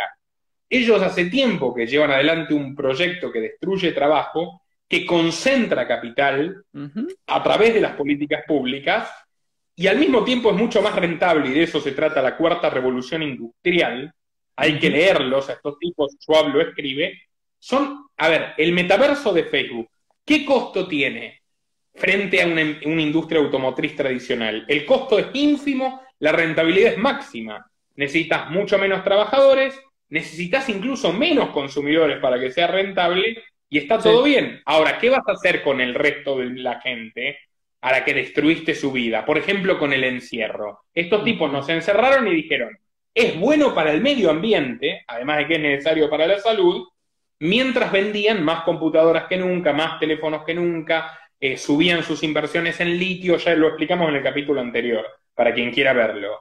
Ellos hace tiempo que llevan adelante un proyecto que destruye trabajo, que concentra capital a través de las políticas públicas y al mismo tiempo es mucho más rentable, y de eso se trata la cuarta revolución industrial. Hay que leerlos, a estos tipos, Schwab lo escribe. Son, a ver, el metaverso de Facebook, ¿qué costo tiene? frente a una, industria automotriz tradicional. El costo es ínfimo, la rentabilidad es máxima. Necesitas mucho menos trabajadores, necesitas incluso menos consumidores para que sea rentable y está todo bien. Ahora, ¿qué vas a hacer con el resto de la gente? a la que destruiste su vida. Por ejemplo, con el encierro. Estos tipos nos encerraron y dijeron, es bueno para el medio ambiente, además de que es necesario para la salud, mientras vendían más computadoras que nunca, más teléfonos que nunca, eh, subían sus inversiones en litio, ya lo explicamos en el capítulo anterior, para quien quiera verlo.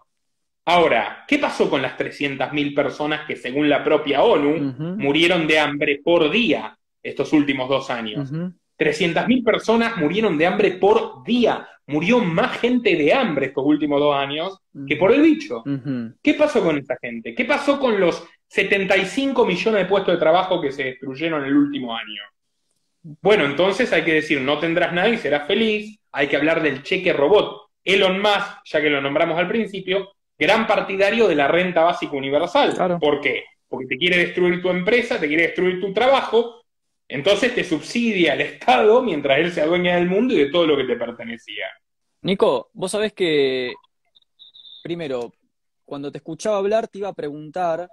Ahora, ¿qué pasó con las 300.000 personas que, según la propia ONU, murieron de hambre por día estos últimos dos años? 300.000 personas murieron de hambre por día. Murió más gente de hambre estos últimos dos años que por el bicho. ¿Qué pasó con esa gente? ¿Qué pasó con los 75 millones de puestos de trabajo que se destruyeron en el último año? Bueno, entonces hay que decir, no tendrás nada y serás feliz. Hay que hablar del cheque robot. Elon Musk, ya que lo nombramos al principio, gran partidario de la renta básica universal. ¿Por qué? Porque te quiere destruir tu empresa, te quiere destruir tu trabajo, entonces te subsidia el Estado mientras él se adueña del mundo y de todo lo que te pertenecía. Nico, vos sabés que, primero, cuando te escuchaba hablar te iba a preguntar,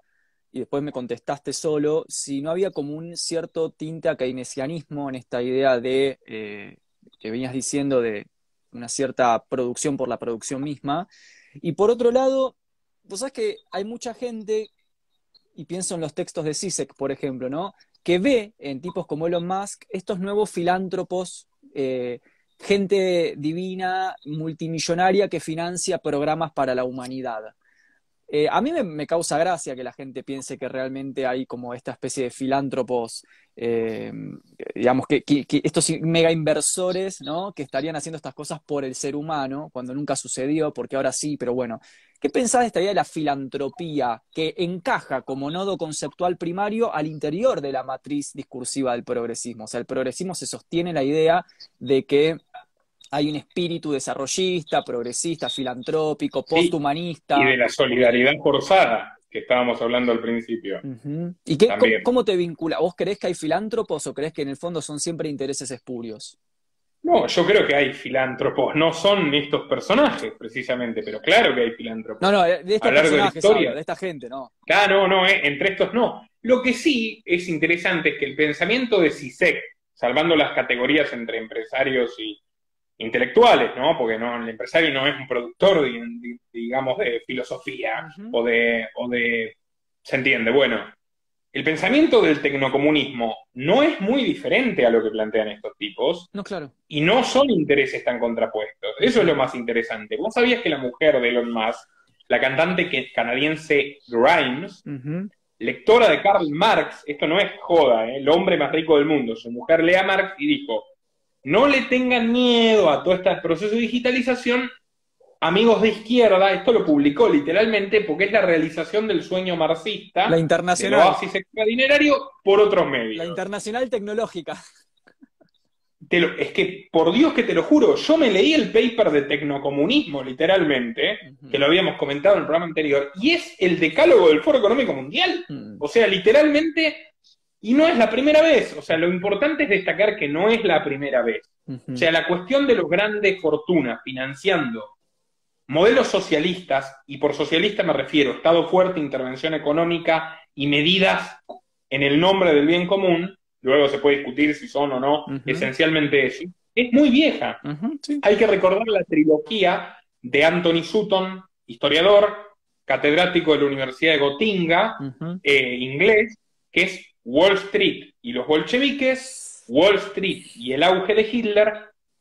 y después me contestaste solo, si no había como un cierto tinte a keynesianismo en esta idea de, eh, que venías diciendo, de una cierta producción por la producción misma. Y por otro lado, vos sabés que hay mucha gente, y pienso en los textos de Sisek, por ejemplo, ¿no? Que ve en tipos como Elon Musk estos nuevos filántropos, eh, gente divina, multimillonaria que financia programas para la humanidad. Eh, a mí me, causa gracia que la gente piense que realmente hay como esta especie de filántropos, eh, digamos, que, estos mega inversores, ¿no? Que estarían haciendo estas cosas por el ser humano, cuando nunca sucedió, porque ahora sí, pero bueno. ¿Qué pensás de esta idea de la filantropía que encaja como nodo conceptual primario al interior de la matriz discursiva del progresismo? O sea, el progresismo se sostiene la idea de que hay un espíritu desarrollista, progresista, filantrópico, posthumanista. y de la solidaridad forzada, que estábamos hablando al principio. ¿Y qué, cómo, te vincula? ¿Vos creés que hay filántropos o creés que en el fondo son siempre intereses espurios? No, yo creo que hay filántropos. No son estos personajes, precisamente, pero claro que hay filántropos. No, no, de estos personajes, de, esta gente, no. Claro, no, no, eh, entre estos no. Lo que sí es interesante es que el pensamiento de CISEC, salvando las categorías entre empresarios y, intelectuales, ¿no? Porque no, el empresario no es un productor, digamos, de filosofía o, de, o de... ¿Se entiende? Bueno, el pensamiento del tecnocomunismo no es muy diferente a lo que plantean estos tipos. No, claro. Y no son intereses tan contrapuestos. Eso es lo más interesante. ¿Vos sabías que la mujer de Elon Musk, la cantante canadiense Grimes, lectora de Karl Marx, esto no es joda, ¿eh? el hombre más rico del mundo, su mujer lea Marx y dijo, no le tengan miedo a todo este proceso de digitalización. Amigos de izquierda, esto lo publicó literalmente porque es la realización del sueño marxista. La internacional. oasis extradinerario por otros medios. La internacional tecnológica. es que, por Dios que te lo juro, yo me leí el paper de tecnocomunismo, literalmente, que lo habíamos comentado en el programa anterior, y es el decálogo del Foro Económico Mundial. Mm. O sea, literalmente y no es la primera vez, o sea, lo importante es destacar que no es la primera vez. O sea, la cuestión de los grandes fortunas financiando modelos socialistas, y por socialista me refiero Estado fuerte, intervención económica y medidas en el nombre del bien común, luego se puede discutir si son o no esencialmente eso, es muy vieja. Hay que recordar la trilogía de Anthony Sutton, historiador, catedrático de la Universidad de Gotinga, eh, inglés, que es Wall Street y los bolcheviques, Wall Street y el auge de Hitler,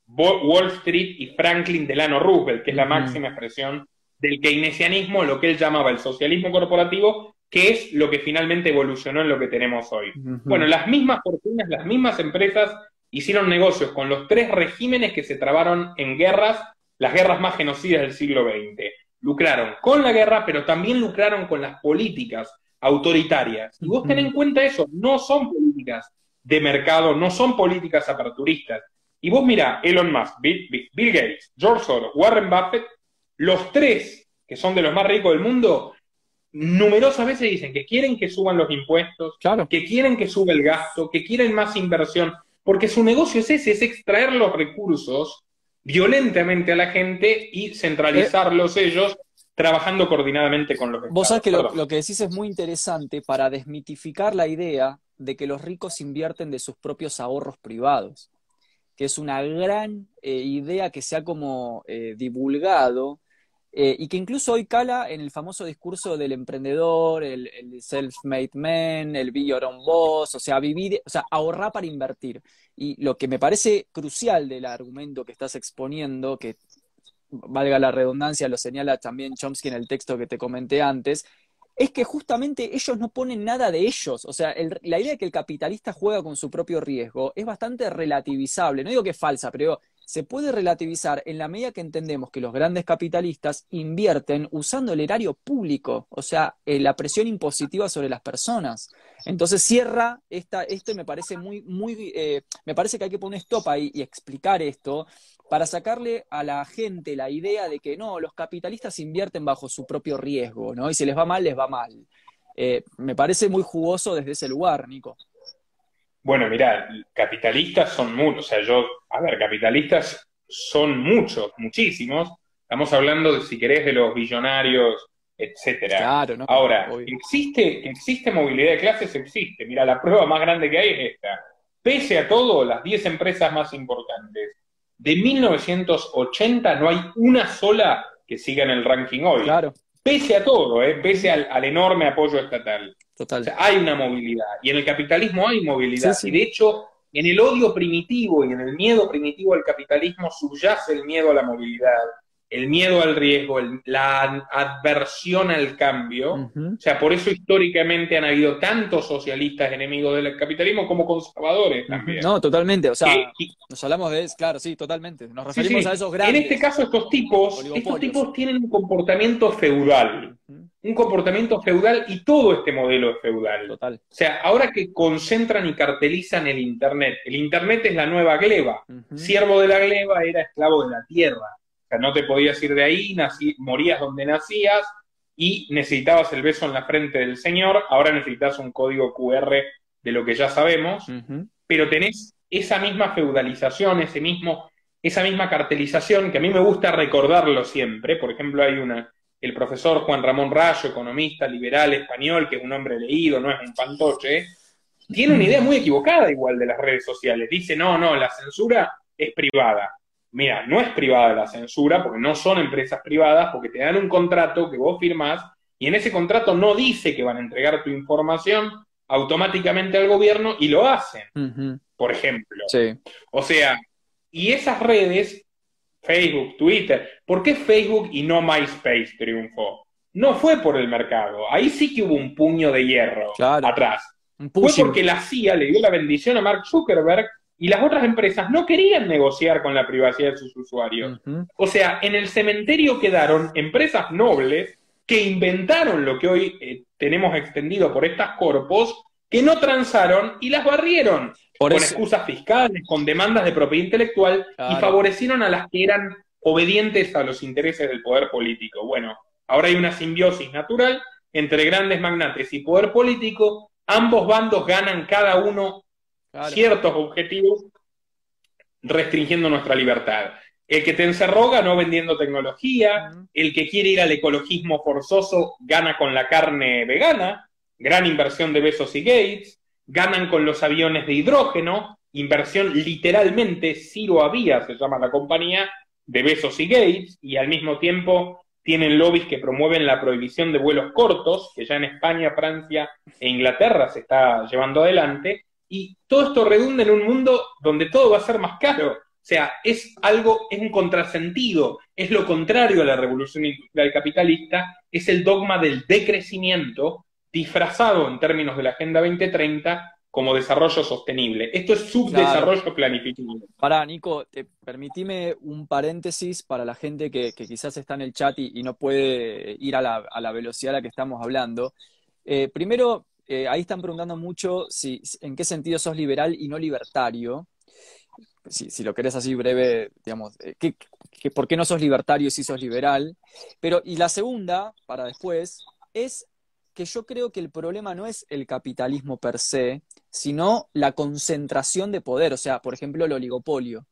Wall Street y Franklin Delano Roosevelt, que es la máxima expresión del keynesianismo, lo que él llamaba el socialismo corporativo, que es lo que finalmente evolucionó en lo que tenemos hoy. Bueno, las mismas fortunas, las mismas empresas hicieron negocios con los tres regímenes que se trabaron en guerras, las guerras más genocidas del siglo XX. Lucraron con la guerra, pero también lucraron con las políticas autoritarias. Y vos ten en cuenta eso, no son políticas de mercado, no son políticas aperturistas. Y vos mira, Elon Musk, Bill, Gates, George Soros, Warren Buffett, los tres que son de los más ricos del mundo, numerosas veces dicen que quieren que suban los impuestos, que quieren que suba el gasto, que quieren más inversión, porque su negocio es ese, es extraer los recursos violentamente a la gente y centralizarlos ellos trabajando coordinadamente con los Vos sabés que lo, que decís es muy interesante para desmitificar la idea de que los ricos invierten de sus propios ahorros privados. que es una gran eh, idea que se ha como eh, divulgado eh, y que incluso hoy cala en el famoso discurso del emprendedor, el, self-made man, el be your own boss, o sea, vivir, o sea, ahorrar para invertir. Y lo que me parece crucial del argumento que estás exponiendo, que valga la redundancia, lo señala también Chomsky en el texto que te comenté antes, es que justamente ellos no ponen nada de ellos. O sea, la idea de que el capitalista juega con su propio riesgo es bastante relativizable. No digo que es falsa, pero se puede relativizar en la medida que entendemos que los grandes capitalistas invierten usando el erario público, o sea, eh, la presión impositiva sobre las personas. Entonces cierra esta, esto me parece muy, muy, eh, me parece que hay que poner stop ahí y explicar esto para sacarle a la gente la idea de que no, los capitalistas invierten bajo su propio riesgo, ¿no? Y si les va mal, les va mal. Eh, me parece muy jugoso desde ese lugar, Nico. Bueno, mira, capitalistas son muchos, o sea, yo, a ver, capitalistas son muchos, muchísimos. Estamos hablando, de, si querés, de los billonarios, etcétera. Claro, ¿no? Ahora, existe, existe movilidad de clases, existe. Mira, la prueba más grande que hay es esta. Pese a todo, las 10 empresas más importantes de 1980 no hay una sola que siga en el ranking hoy. Claro. Pese a todo, ¿eh? pese al enorme apoyo estatal hay una movilidad. Y en el capitalismo hay movilidad. Y de hecho, en el odio primitivo y en el miedo primitivo al capitalismo subyace el miedo a la movilidad el miedo al riesgo, la adversión al cambio. O sea, por eso históricamente han habido tantos socialistas enemigos del capitalismo como conservadores también. No, totalmente. O sea, nos hablamos de, claro, sí, totalmente. Nos referimos a esos grandes. En este caso, estos tipos, estos tipos tienen un comportamiento feudal. Un comportamiento feudal y todo este modelo es feudal. Total. O sea, ahora que concentran y cartelizan el Internet, el Internet es la nueva gleba. Siervo de la gleba era esclavo de la tierra sea, no te podías ir de ahí, morías donde nacías y necesitabas el beso en la frente del Señor, ahora necesitas un código QR de lo que ya sabemos, pero tenés esa misma feudalización, ese mismo, esa misma cartelización que a mí me gusta recordarlo siempre. Por ejemplo, hay una, el profesor Juan Ramón Rayo, economista liberal español, que es un hombre leído, no es un fantoche, tiene una idea muy equivocada igual de las redes sociales. Dice, no, no, la censura es privada mira, no es privada la censura, porque no son empresas privadas, porque te dan un contrato que vos firmás y en ese contrato no dice que van a entregar tu información automáticamente al gobierno y lo hacen, por ejemplo. O sea, y esas redes, Facebook, Twitter, ¿por qué Facebook y no MySpace triunfó? No fue por el mercado, ahí sí que hubo un puño de hierro atrás. Fue porque la CIA le dio la bendición a Mark Zuckerberg y las otras empresas no querían negociar con la privacidad de sus usuarios. O sea, en el cementerio quedaron empresas nobles que inventaron lo que hoy eh, tenemos extendido por estas corpos, que no transaron y las barrieron con excusas fiscales, con demandas de propiedad intelectual y favorecieron a las que eran obedientes a los intereses del poder político. Bueno, ahora hay una simbiosis natural entre grandes magnates y poder político, ambos bandos ganan cada uno ciertos objetivos restringiendo nuestra libertad. El que te encerró ganó vendiendo tecnología, el que quiere ir al ecologismo forzoso gana con la carne vegana, gran inversión de Besos y Gates, ganan con los aviones de hidrógeno, inversión literalmente, Ciro Avía se llama la compañía, de Besos y Gates, y al mismo tiempo tienen lobbies que promueven la prohibición de vuelos cortos, que ya en España, Francia e Inglaterra se está llevando adelante, y todo esto redunda en un mundo donde todo va a ser más caro. O sea, es algo, es un contrasentido, es lo contrario a la revolución industrial capitalista, es el dogma del decrecimiento disfrazado en términos de la Agenda 2030 como desarrollo sostenible. Esto es subdesarrollo planificado. Para, Nico, te, permitime un paréntesis para la gente que, quizás está en el chat y, no puede ir a la, velocidad a la que estamos hablando. Eh, primero, eh, ahí están preguntando mucho si, en qué sentido sos liberal y no libertario. Si, lo querés así breve, digamos, eh, por qué no sos libertario si sos liberal? Pero, y la segunda, para después, es que yo creo que el problema no es el capitalismo per se, sino la concentración de poder, o sea, por ejemplo, el oligopolio.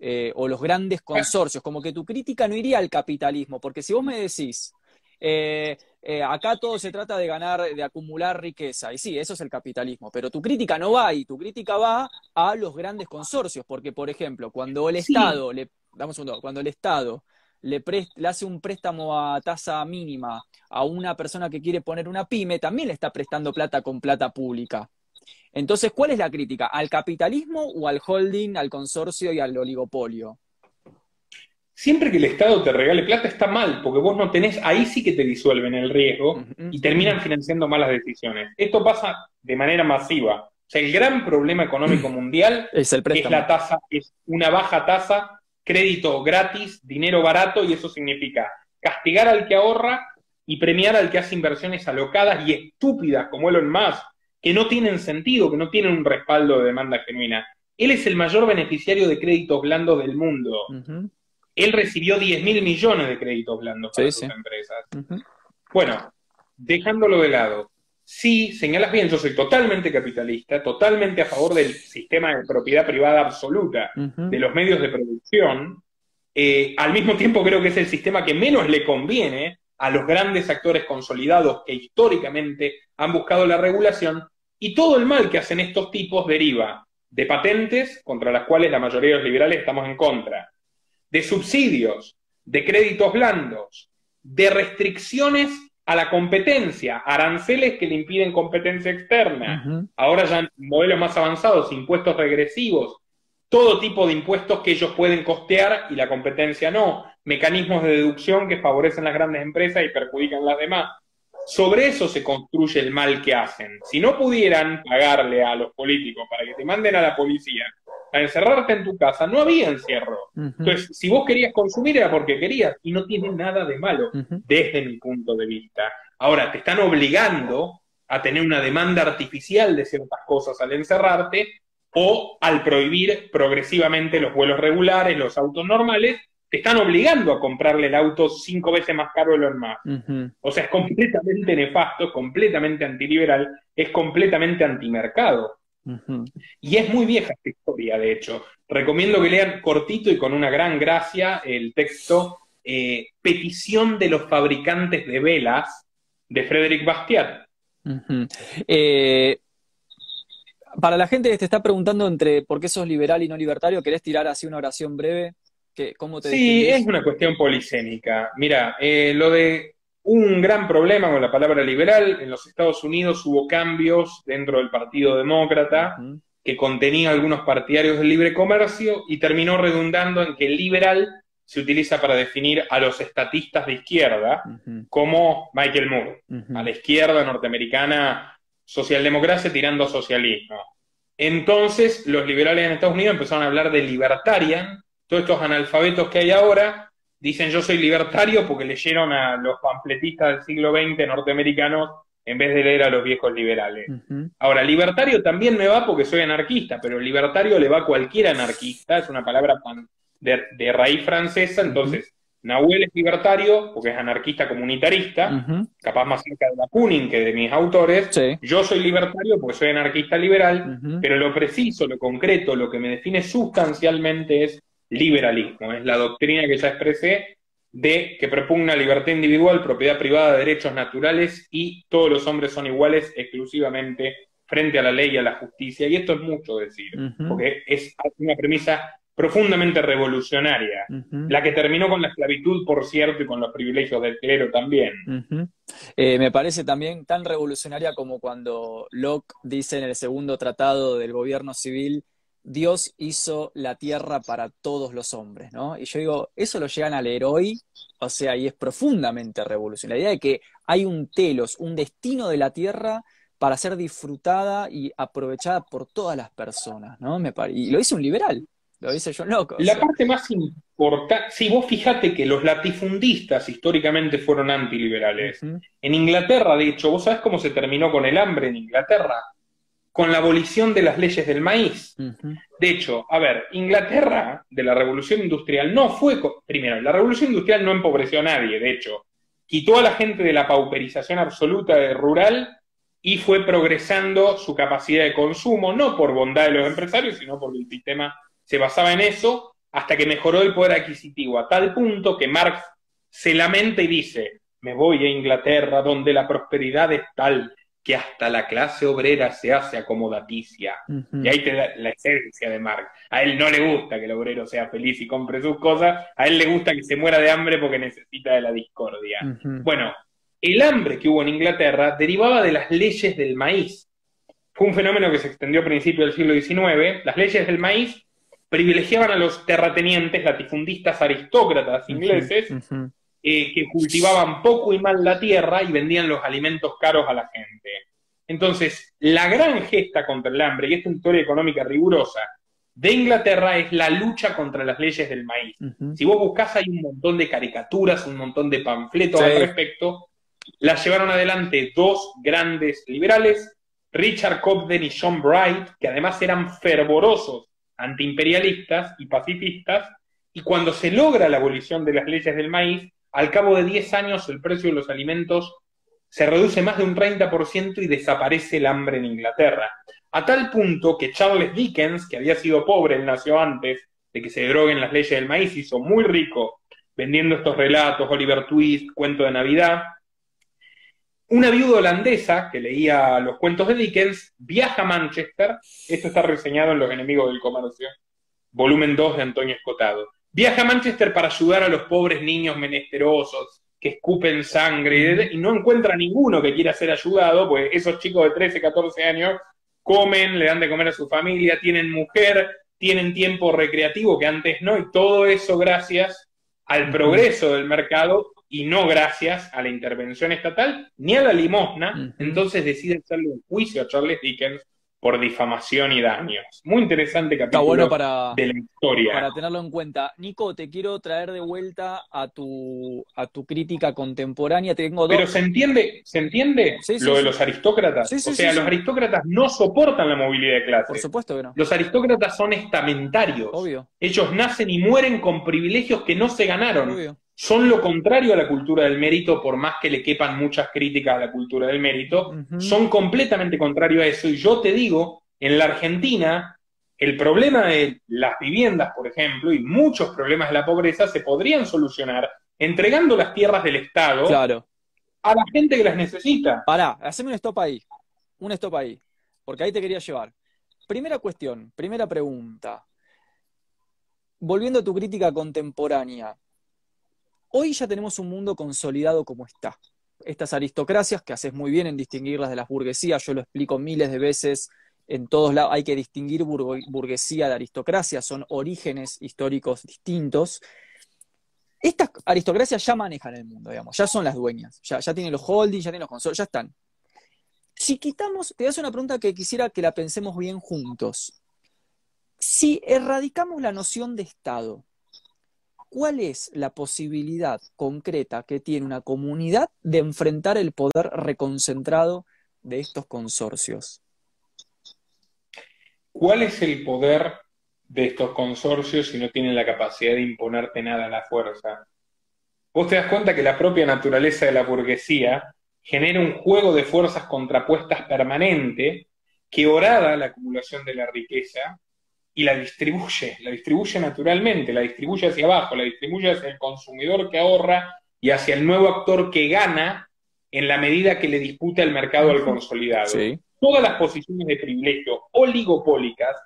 Eh, o los grandes consorcios, como que tu crítica no iría al capitalismo, porque si vos me decís, eh, eh, acá todo se trata de ganar, de acumular riqueza. Y sí, eso es el capitalismo. Pero tu crítica no va ahí, tu crítica va a los grandes consorcios. Porque, por ejemplo, cuando el Estado, le, damos un cuando el Estado le, le hace un préstamo a tasa mínima a una persona que quiere poner una pyme, también le está prestando plata con plata pública. Entonces, ¿cuál es la crítica? ¿Al capitalismo o al holding, al consorcio y al oligopolio? Siempre que el Estado te regale plata está mal, porque vos no tenés, ahí sí que te disuelven el riesgo y terminan financiando malas decisiones. Esto pasa de manera masiva. O sea, el gran problema económico [CLEARS THROAT] mundial es, el es la tasa, es una baja tasa, crédito gratis, dinero barato, y eso significa castigar al que ahorra y premiar al que hace inversiones alocadas y estúpidas como Elon Musk, que no tienen sentido, que no tienen un respaldo de demanda genuina. Él es el mayor beneficiario de créditos blandos del mundo. Él recibió 10 mil millones de créditos blandos para sus empresas. Bueno, dejándolo de lado, sí, señalas bien, yo soy totalmente capitalista, totalmente a favor del sistema de propiedad privada absoluta de los medios de producción. Eh, al mismo tiempo creo que es el sistema que menos le conviene a los grandes actores consolidados que históricamente han buscado la regulación y todo el mal que hacen estos tipos deriva de patentes contra las cuales la mayoría de los liberales estamos en contra, de subsidios, de créditos blandos, de restricciones a la competencia, aranceles que le impiden competencia externa, ahora ya modelos más avanzados, impuestos regresivos, todo tipo de impuestos que ellos pueden costear y la competencia no, mecanismos de deducción que favorecen las grandes empresas y perjudican las demás. Sobre eso se construye el mal que hacen. Si no pudieran pagarle a los políticos para que te manden a la policía a encerrarte en tu casa, no había encierro. Entonces, si vos querías consumir era porque querías y no tiene nada de malo desde mi punto de vista. Ahora, te están obligando a tener una demanda artificial de ciertas cosas al encerrarte o al prohibir progresivamente los vuelos regulares, los autos normales, te están obligando a comprarle el auto cinco veces más caro de lo más. O sea, es completamente nefasto, es completamente antiliberal, es completamente antimercado. Y es muy vieja esta historia, de hecho. Recomiendo que lean cortito y con una gran gracia el texto eh, Petición de los fabricantes de velas de Frederick Bastiat. eh, para la gente que te está preguntando entre por qué sos liberal y no libertario, ¿querés tirar así una oración breve? ¿Cómo te sí, es una cuestión polisémica. Mira, eh, lo de un gran problema con la palabra liberal, en los Estados Unidos hubo cambios dentro del Partido Demócrata que contenía algunos partidarios del libre comercio y terminó redundando en que el liberal se utiliza para definir a los estatistas de izquierda, como Michael Moore, a la izquierda norteamericana socialdemocracia tirando a socialismo. Entonces, los liberales en Estados Unidos empezaron a hablar de libertarian. Todos estos analfabetos que hay ahora dicen yo soy libertario porque leyeron a los pampletistas del siglo XX norteamericanos en vez de leer a los viejos liberales. Ahora, libertario también me va porque soy anarquista, pero libertario le va a cualquier anarquista, es una palabra de, raíz francesa, entonces Nahuel es libertario, porque es anarquista comunitarista, capaz más cerca de Bakunin que de mis autores. Yo soy libertario porque soy anarquista liberal, pero lo preciso, lo concreto, lo que me define sustancialmente es liberalismo. Es la doctrina que ya expresé de que propugna libertad individual, propiedad privada, de derechos naturales y todos los hombres son iguales exclusivamente frente a la ley y a la justicia. Y esto es mucho decir, porque es una premisa profundamente revolucionaria, la que terminó con la esclavitud, por cierto, y con los privilegios del clero también. Eh, me parece también tan revolucionaria como cuando Locke dice en el segundo tratado del gobierno civil, Dios hizo la tierra para todos los hombres, ¿no? Y yo digo, eso lo llegan a leer hoy, o sea, y es profundamente revolucionario. La idea de que hay un telos, un destino de la tierra para ser disfrutada y aprovechada por todas las personas, ¿no? Me y lo dice un liberal. Lo dice John Loco. La parte más importante, si vos fijate que los latifundistas históricamente fueron antiliberales. En Inglaterra, de hecho, ¿vos sabés cómo se terminó con el hambre en Inglaterra? Con la abolición de las leyes del maíz. De hecho, a ver, Inglaterra de la revolución industrial no fue, primero, la revolución industrial no empobreció a nadie, de hecho, quitó a la gente de la pauperización absoluta de rural y fue progresando su capacidad de consumo, no por bondad de los empresarios, sino porque el sistema se basaba en eso hasta que mejoró el poder adquisitivo, a tal punto que Marx se lamenta y dice, me voy a Inglaterra, donde la prosperidad es tal que hasta la clase obrera se hace acomodaticia. Y ahí te da la esencia de Marx. A él no le gusta que el obrero sea feliz y compre sus cosas, a él le gusta que se muera de hambre porque necesita de la discordia. Bueno, el hambre que hubo en Inglaterra derivaba de las leyes del maíz. Fue un fenómeno que se extendió a principios del siglo XIX. Las leyes del maíz privilegiaban a los terratenientes, latifundistas aristócratas ingleses, eh, que cultivaban poco y mal la tierra y vendían los alimentos caros a la gente. Entonces, la gran gesta contra el hambre, y esta historia económica rigurosa, de Inglaterra es la lucha contra las leyes del maíz. Si vos buscás, hay un montón de caricaturas, un montón de panfletos al respecto. La llevaron adelante dos grandes liberales, Richard Cobden y John Bright, que además eran fervorosos antiimperialistas y pacifistas, y cuando se logra la abolición de las leyes del maíz, al cabo de 10 años el precio de los alimentos se reduce más de un 30% y desaparece el hambre en Inglaterra. A tal punto que Charles Dickens, que había sido pobre, él nació antes de que se droguen las leyes del maíz, hizo muy rico vendiendo estos relatos, Oliver Twist, cuento de Navidad. Una viuda holandesa que leía los cuentos de Dickens viaja a Manchester, esto está reseñado en Los enemigos del comercio, volumen 2 de Antonio Escotado. Viaja a Manchester para ayudar a los pobres niños menesterosos que escupen sangre y no encuentra ninguno que quiera ser ayudado, pues esos chicos de 13, 14 años comen, le dan de comer a su familia, tienen mujer, tienen tiempo recreativo que antes no, y todo eso gracias al progreso del mercado y no gracias a la intervención estatal ni a la limosna. Entonces decide hacerle un juicio a Charles Dickens por difamación y daños. Muy interesante capítulo bueno para, de la historia. Para tenerlo en cuenta. Nico, te quiero traer de vuelta a tu, a tu crítica contemporánea. Tengo Pero se entiende, ¿se entiende lo de los aristócratas? o sea, los aristócratas no soportan la movilidad de clase. Por supuesto que no. Los aristócratas son estamentarios. Obvio. Ellos nacen y mueren con privilegios que no se ganaron. Obvio son lo contrario a la cultura del mérito, por más que le quepan muchas críticas a la cultura del mérito, son completamente contrario a eso. Y yo te digo, en la Argentina, el problema de las viviendas, por ejemplo, y muchos problemas de la pobreza se podrían solucionar entregando las tierras del Estado a la gente que las necesita. Pará, haceme un stop ahí. Un stop ahí. Porque ahí te quería llevar. Primera cuestión, primera pregunta. Volviendo a tu crítica contemporánea, Hoy ya tenemos un mundo consolidado como está. Estas aristocracias, que haces muy bien en distinguirlas de las burguesías, yo lo explico miles de veces, en todos lados hay que distinguir burguesía de aristocracia, son orígenes históricos distintos. Estas aristocracias ya manejan el mundo, digamos, ya son las dueñas, ya, ya tienen los holdings, ya tienen los consoles, ya están. Si quitamos, te das una pregunta que quisiera que la pensemos bien juntos. Si erradicamos la noción de Estado, ¿cuál es la posibilidad concreta que tiene una comunidad de enfrentar el poder reconcentrado de estos consorcios? ¿Cuál es el poder de estos consorcios si no tienen la capacidad de imponerte nada a la fuerza? Vos te das cuenta que la propia naturaleza de la burguesía genera un juego de fuerzas contrapuestas permanente que orada la acumulación de la riqueza y la distribuye, la distribuye naturalmente, la distribuye hacia abajo, la distribuye hacia el consumidor que ahorra y hacia el nuevo actor que gana en la medida que le disputa el mercado al consolidado. Todas las posiciones de privilegio oligopólicas,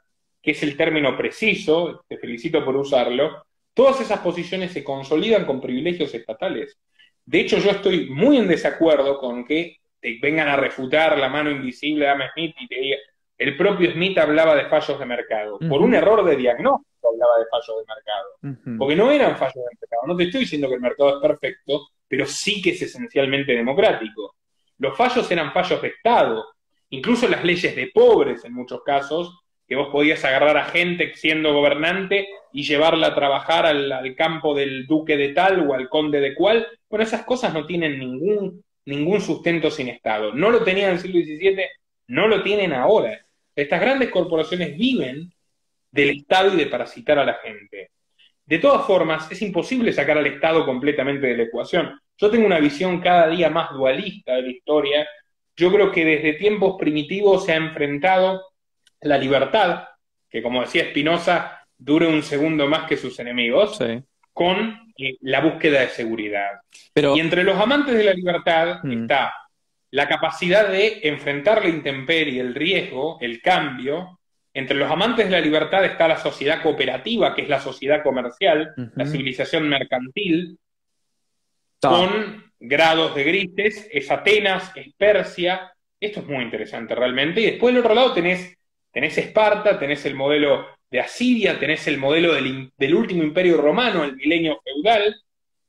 que es el término preciso, te felicito por usarlo, todas esas posiciones se consolidan con privilegios estatales. De hecho, yo estoy muy en desacuerdo con que te vengan a refutar la mano invisible de Adam Smith y te digan, el propio Smith hablaba de fallos de mercado. Por un error de diagnóstico hablaba de fallos de mercado. Porque no eran fallos de mercado. No te estoy diciendo que el mercado es perfecto, pero sí que es esencialmente democrático. Los fallos eran fallos de Estado. Incluso las leyes de pobres, en muchos casos, que vos podías agarrar a gente siendo gobernante y llevarla a trabajar al, al campo del duque de tal o al conde de cual. Bueno, esas cosas no tienen ningún, ningún sustento sin Estado. No lo tenían en el siglo XVII, no lo tienen ahora. Estas grandes corporaciones viven del Estado y de parasitar a la gente. De todas formas, es imposible sacar al Estado completamente de la ecuación. Yo tengo una visión cada día más dualista de la historia. Yo creo que desde tiempos primitivos se ha enfrentado la libertad, que como decía Spinoza, dure un segundo más que sus enemigos, con eh, la búsqueda de seguridad. Y entre los amantes de la libertad mm. está la capacidad de enfrentar la intemperie, el riesgo, el cambio. Entre los amantes de la libertad está la sociedad cooperativa, que es la sociedad comercial, la civilización mercantil, con grados de grises, es Atenas, es Persia. Esto es muy interesante realmente. Y después del otro lado tenés, tenés Esparta, tenés el modelo de Asiria, tenés el modelo del, del último imperio romano, el milenio feudal.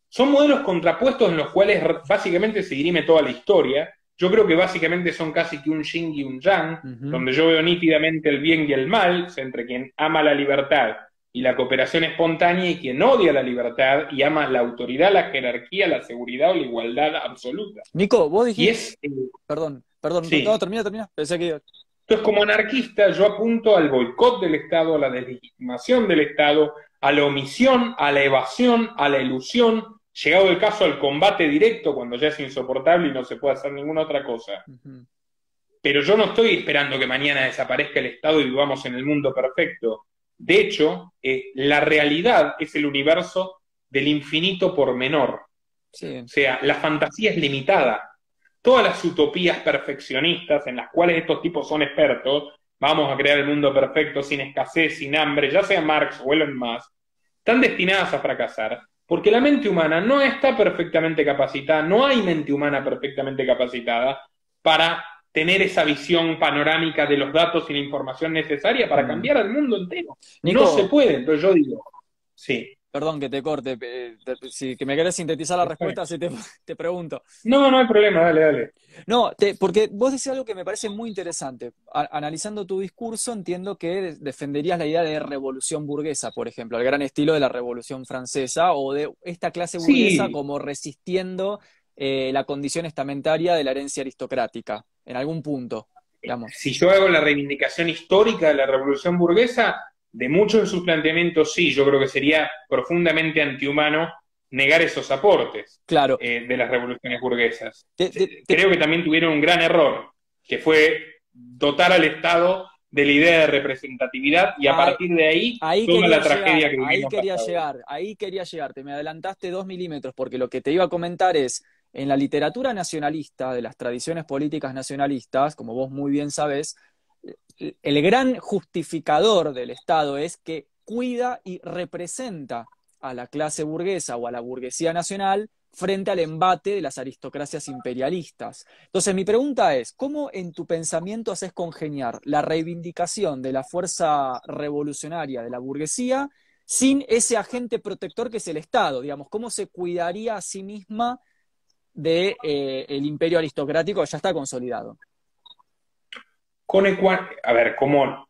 Son modelos contrapuestos en los cuales básicamente se dirime toda la historia yo creo que básicamente son casi que un yin y un yang, donde yo veo nítidamente el bien y el mal, entre quien ama la libertad y la cooperación espontánea y quien odia la libertad y ama la autoridad, la jerarquía, la seguridad o la igualdad absoluta. Nico, vos dijiste... Eh, perdón, perdón, no, termina, termina. Pensé que... Entonces, como anarquista, yo apunto al boicot del Estado, a la deslegitimación del Estado, a la omisión, a la evasión, a la ilusión, llegado el caso al combate directo, cuando ya es insoportable y no se puede hacer ninguna otra cosa. Pero yo no estoy esperando que mañana desaparezca el Estado y vivamos en el mundo perfecto. De hecho, eh, la realidad es el universo del infinito por menor. O sea, la fantasía es limitada. Todas las utopías perfeccionistas en las cuales estos tipos son expertos, vamos a crear el mundo perfecto sin escasez, sin hambre, ya sea Marx o Elon Musk, están destinadas a fracasar porque la mente humana no está perfectamente capacitada, no hay mente humana perfectamente capacitada para tener esa visión panorámica de los datos y la información necesaria para mm. cambiar al mundo entero. no se puede, entonces yo digo, sí. Perdón que te corte, si que me querés sintetizar la respuesta, si [LAUGHS] te, pregunto. No, no hay problema, dale, dale. No, porque vos decís algo que me parece muy interesante. analizando tu discurso, entiendo que defenderías la idea de revolución burguesa, por ejemplo, al gran estilo de la revolución francesa o de esta clase burguesa como resistiendo eh, la condición estamentaria de la herencia aristocrática, en algún punto. Digamos. Si yo hago la reivindicación histórica de la revolución burguesa, de muchos de sus planteamientos, sí, yo creo que sería profundamente antihumano negar esos aportes claro. Eh, de las revoluciones burguesas. creo que también tuvieron un gran error, que fue dotar al Estado de la idea de representatividad y a partir de ahí, toda la tragedia que Ahí quería llegar, ahí quería llegar, te me adelantaste dos milímetros, porque lo que te iba a comentar es, en la literatura nacionalista, de las tradiciones políticas nacionalistas, como vos muy bien sabés, el gran justificador del Estado es que cuida y representa a la clase burguesa o a la burguesía nacional frente al embate de las aristocracias imperialistas. Entonces, mi pregunta es, ¿cómo en tu pensamiento haces congeniar la reivindicación de la fuerza revolucionaria de la burguesía sin ese agente protector que es el Estado? Digamos, ¿cómo se cuidaría a sí misma del de, eh, imperio aristocrático que ya está consolidado? Con a ver, ¿cómo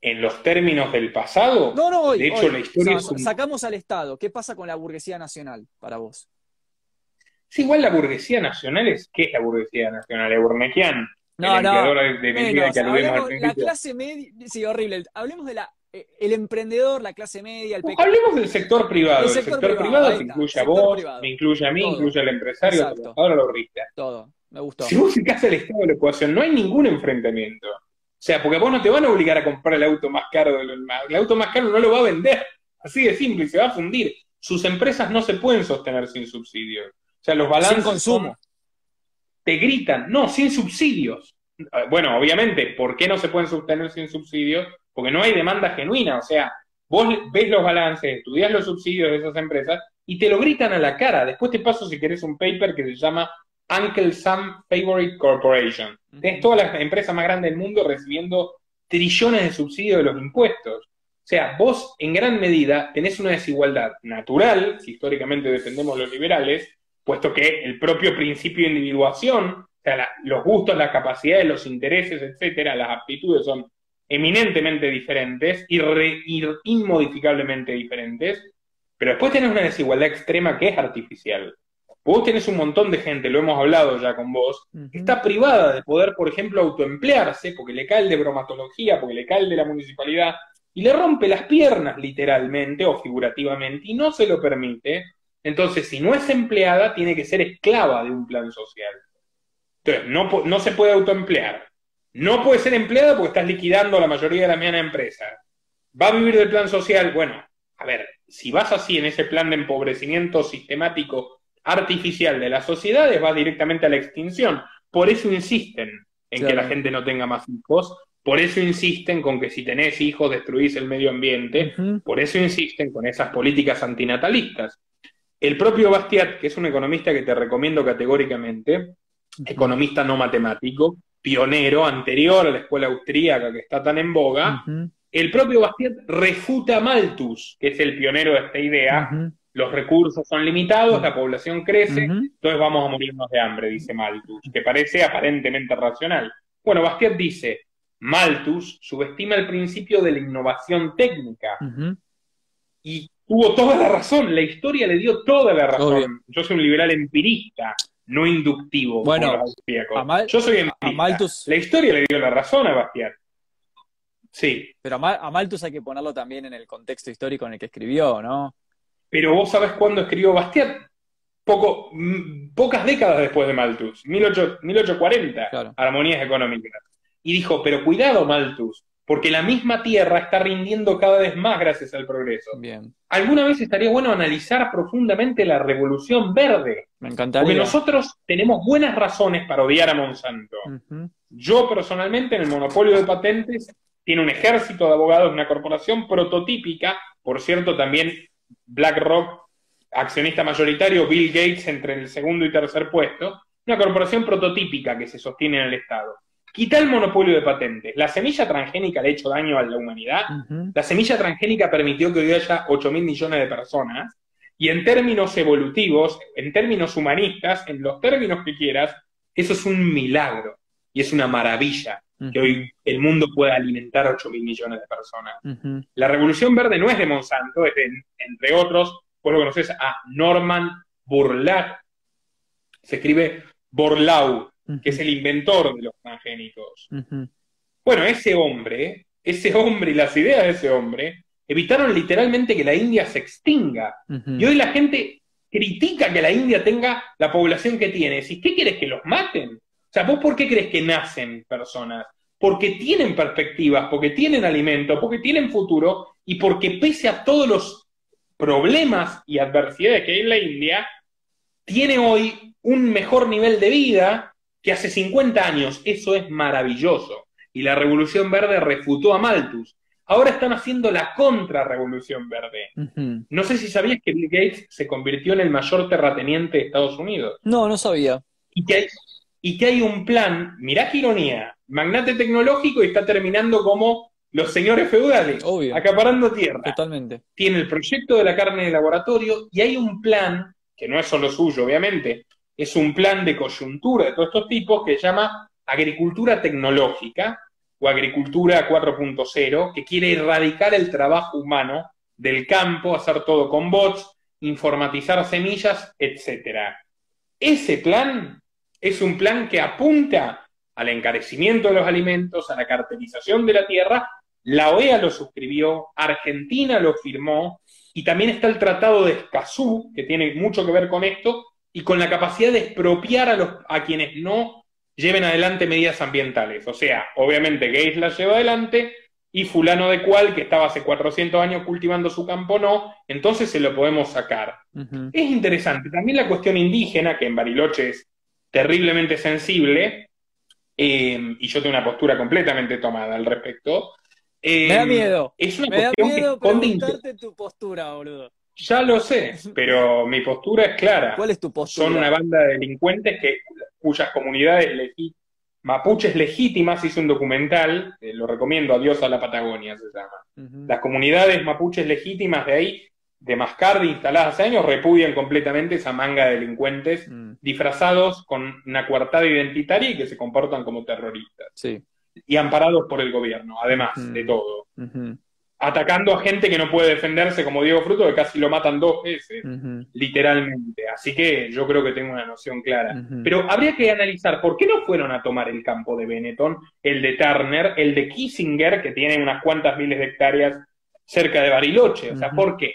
en los términos del pasado? No, no, hoy, de hecho la historia sacamos al Estado. ¿Qué pasa con la burguesía nacional para vos? Sí, igual la burguesía nacional es ¿qué es la burguesía nacional? ¿Es Burnequian? No, no. De menos, que hablemos, la clase media, sí, horrible. Hablemos de la eh, el emprendedor, la clase media, el pequeño. Hablemos del sector privado. El sector, privado, incluye a vos, me incluye a mí, incluye al empresario, ahora lo rista. Todo. Me gustó. Si vos sacás el estado de la ecuación, no hay ningún enfrentamiento. O sea, porque vos no te van a obligar a comprar el auto más caro del El auto más caro no lo va a vender. Así de simple, y se va a fundir. Sus empresas no se pueden sostener sin subsidios. O sea, los balances. Sin consumo. te gritan, no, sin subsidios. Bueno, obviamente, ¿por qué no se pueden sostener sin subsidios? Porque no hay demanda genuina. O sea, vos ves los balances, estudias los subsidios de esas empresas y te lo gritan a la cara. Después te paso, si querés, un paper que se llama Uncle Sam Favorite Corporation. Es toda la empresa más grande del mundo recibiendo trillones de subsidios de los impuestos. O sea, vos en gran medida tenés una desigualdad natural, si históricamente defendemos los liberales, puesto que el propio principio de individuación, o sea, los gustos, las capacidades, los intereses, etcétera, las aptitudes son eminentemente diferentes y inmodificablemente diferentes, pero después tenés una desigualdad extrema que es artificial. Vos tenés un montón de gente, lo hemos hablado ya con vos, que está privada de poder, por ejemplo, autoemplearse porque le cae el de bromatología, porque le cae el de la municipalidad, y le rompe las piernas literalmente o figurativamente y no se lo permite. Entonces, si no es empleada, tiene que ser esclava de un plan social. Entonces, no, no se puede autoemplear. No puede ser empleada porque estás liquidando a la mayoría de la misma empresa. ¿Va a vivir del plan social? Bueno, a ver, si vas así en ese plan de empobrecimiento sistemático artificial de las sociedades, vas directamente a la extinción. Por eso insisten en que la gente no tenga más hijos, por eso insisten con que si tenés hijos destruís el medio ambiente, por eso insisten con esas políticas antinatalistas. El propio Bastiat, que es un economista que te recomiendo categóricamente, economista no matemático, pionero, anterior a la escuela austríaca que está tan en boga, el propio Bastiat refuta a Malthus, que es el pionero de esta idea. Los recursos son limitados, la población crece, entonces vamos a morirnos de hambre, dice Malthus, que parece aparentemente racional. Bueno, Bastiat dice, Malthus subestima el principio de la innovación técnica. Y tuvo toda la razón, la historia le dio toda la razón. Yo soy un liberal empirista, no inductivo. Bueno, yo soy empirista. La historia le dio la razón a Bastiat. Sí. Pero a, Malthus hay que ponerlo también en el contexto histórico en el que escribió, ¿no? Pero vos sabés cuándo escribió Bastiat. Poco, pocas décadas después de Malthus, 1840, Armonías Económicas. Y dijo, pero cuidado Malthus, porque la misma Tierra está rindiendo cada vez más gracias al progreso. Bien. Alguna vez estaría bueno analizar profundamente la revolución verde. Me encantaría. Porque nosotros tenemos buenas razones para odiar a Monsanto. Yo personalmente en el monopolio de patentes tiene un ejército de abogados, una corporación prototípica, por cierto también BlackRock, accionista mayoritario, Bill Gates entre el segundo y tercer puesto, una corporación prototípica que se sostiene en el Estado. Quita el monopolio de patentes. La semilla transgénica le ha hecho daño a la humanidad. La semilla transgénica permitió que hoy haya 8 mil millones de personas. Y en términos evolutivos, en términos humanistas, en los términos que quieras, eso es un milagro y es una maravilla que hoy el mundo pueda alimentar 8 mil millones de personas. La revolución verde no es de Monsanto, es de, entre otros, vos lo conoces a Norman Borlaug. Se escribe Borlaug, que es el inventor de los transgénicos. Bueno, ese hombre, ese hombre y las ideas de ese hombre evitaron literalmente que la India se extinga. Y hoy la gente critica que la India tenga la población que tiene. ¿Y qué quieres que los maten? Sea, ¿vos por qué crees que nacen personas? Porque tienen perspectivas, porque tienen alimento, porque tienen futuro y porque pese a todos los problemas y adversidades que hay en la India, tiene hoy un mejor nivel de vida que hace 50 años. Eso es maravilloso. Y la Revolución Verde refutó a Malthus. Ahora están haciendo la contra-revolución verde. No sé si sabías que Bill Gates se convirtió en el mayor terrateniente de Estados Unidos. No, no sabía. Y que hay, y que hay un plan, mirá qué ironía, magnate tecnológico y está terminando como los señores feudales, acaparando tierra. Totalmente. Tiene el proyecto de la carne de laboratorio y hay un plan, que no es solo suyo, obviamente, es un plan de coyuntura de todos estos tipos que se llama agricultura tecnológica o agricultura 4.0, que quiere erradicar el trabajo humano del campo, hacer todo con bots, informatizar semillas, etc. Ese plan es un plan que apunta al encarecimiento de los alimentos, a la cartelización de la tierra. La OEA lo suscribió, Argentina lo firmó, y también está el Tratado de Escazú, que tiene mucho que ver con esto, y con la capacidad de expropiar a, los, a quienes no lleven adelante medidas ambientales. O sea, obviamente Gates las lleva adelante y fulano de cual, que estaba hace 400 años cultivando su campo, no, entonces se lo podemos sacar. Es interesante. También la cuestión indígena, que en Bariloche es terriblemente sensible, eh, y yo tengo una postura completamente tomada al respecto. me da eh, miedo. Es una me da miedo preguntarte tu postura, boludo. Ya lo sé, pero mi postura es clara. ¿Cuál es tu postura? Son una banda de delincuentes que, cuyas comunidades mapuches legítimas, hice un documental, eh, lo recomiendo, Adiós a la Patagonia se llama. Las comunidades mapuches legítimas de ahí, de Mascardi, instaladas hace años, repudian completamente esa manga de delincuentes mm. disfrazados con una coartada identitaria y que se comportan como terroristas. Sí. Y amparados por el gobierno, además de todo atacando a gente que no puede defenderse, como Diego Fruto, que casi lo matan dos veces, literalmente. Así que yo creo que tengo una noción clara. Pero habría que analizar por qué no fueron a tomar el campo de Benetton, el de Turner, el de Kissinger, que tiene unas cuantas miles de hectáreas cerca de Bariloche. O sea, ¿por qué?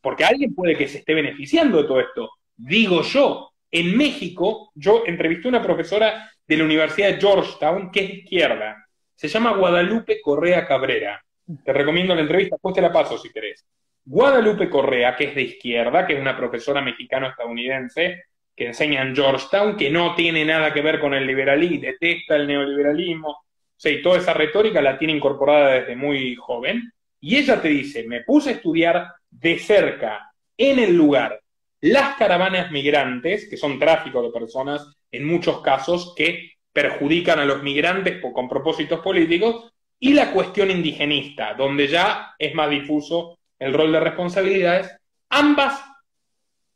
Porque alguien puede que se esté beneficiando de todo esto. Digo yo, en México, yo entrevisté a una profesora de la Universidad de Georgetown, que es izquierda. Se llama Guadalupe Correa Cabrera te recomiendo la entrevista, después te la paso si querés. Guadalupe Correa, que es de izquierda, que es una profesora mexicano-estadounidense, que enseña en Georgetown, que no tiene nada que ver con el liberalismo, detesta el neoliberalismo, o sea, y toda esa retórica la tiene incorporada desde muy joven. Y ella te dice, me puse a estudiar de cerca, en el lugar, las caravanas migrantes, que son tráfico de personas en muchos casos que perjudican a los migrantes con propósitos políticos, y la cuestión indigenista, donde ya es más difuso el rol de responsabilidades, ambas,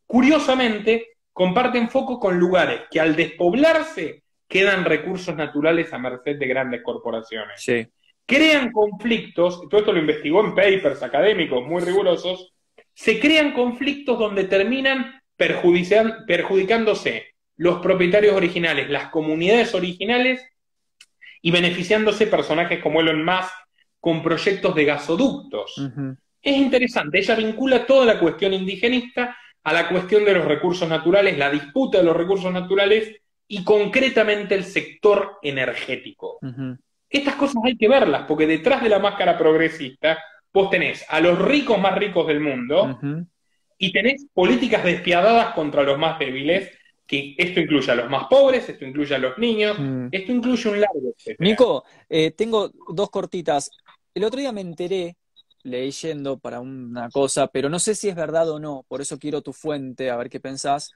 curiosamente, comparten foco con lugares que al despoblarse quedan recursos naturales a merced de grandes corporaciones. Crean conflictos, todo esto lo investigó en papers académicos muy rigurosos, se crean conflictos donde terminan perjudicándose los propietarios originales, las comunidades originales y beneficiándose personajes como Elon Musk con proyectos de gasoductos. Es interesante, ella vincula toda la cuestión indigenista a la cuestión de los recursos naturales, la disputa de los recursos naturales y concretamente el sector energético. Estas cosas hay que verlas, porque detrás de la máscara progresista vos tenés a los ricos más ricos del mundo y tenés políticas despiadadas contra los más débiles que esto incluye a los más pobres, esto incluye a los niños, mm. esto incluye un largo. Nico, eh, tengo dos cortitas. El otro día me enteré, leyendo para una cosa, pero no sé si es verdad o no, por eso quiero tu fuente, a ver qué pensás,